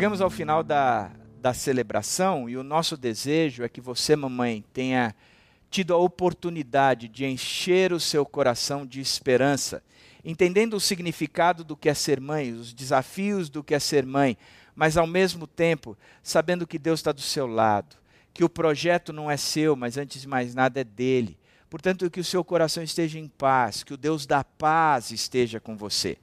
S1: Chegamos ao final da, da celebração e o nosso desejo é que você, mamãe, tenha tido a oportunidade de encher o seu coração de esperança, entendendo o significado do que é ser mãe, os desafios do que é ser mãe, mas ao mesmo tempo sabendo que Deus está do seu lado, que o projeto não é seu, mas antes de mais nada é dele. Portanto, que o seu coração esteja em paz, que o Deus da paz esteja com você.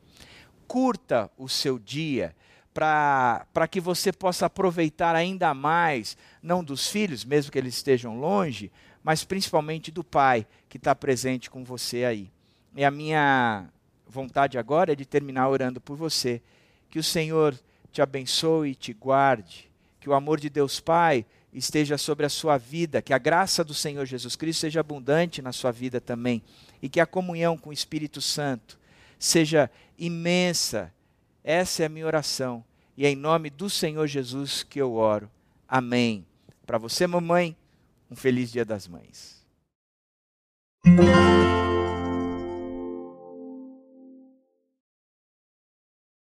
S1: Curta o seu dia para que você possa aproveitar ainda mais, não dos filhos, mesmo que eles estejam longe, mas principalmente do Pai que está presente com você aí. E a minha vontade agora é de terminar orando por você. Que o Senhor te abençoe e te guarde. Que o amor de Deus Pai esteja sobre a sua vida. Que a graça do Senhor Jesus Cristo seja abundante na sua vida também. E que a comunhão com o Espírito Santo seja imensa. Essa é a minha oração. E é em nome do Senhor Jesus que eu oro. Amém. Para você, mamãe, um feliz Dia das Mães.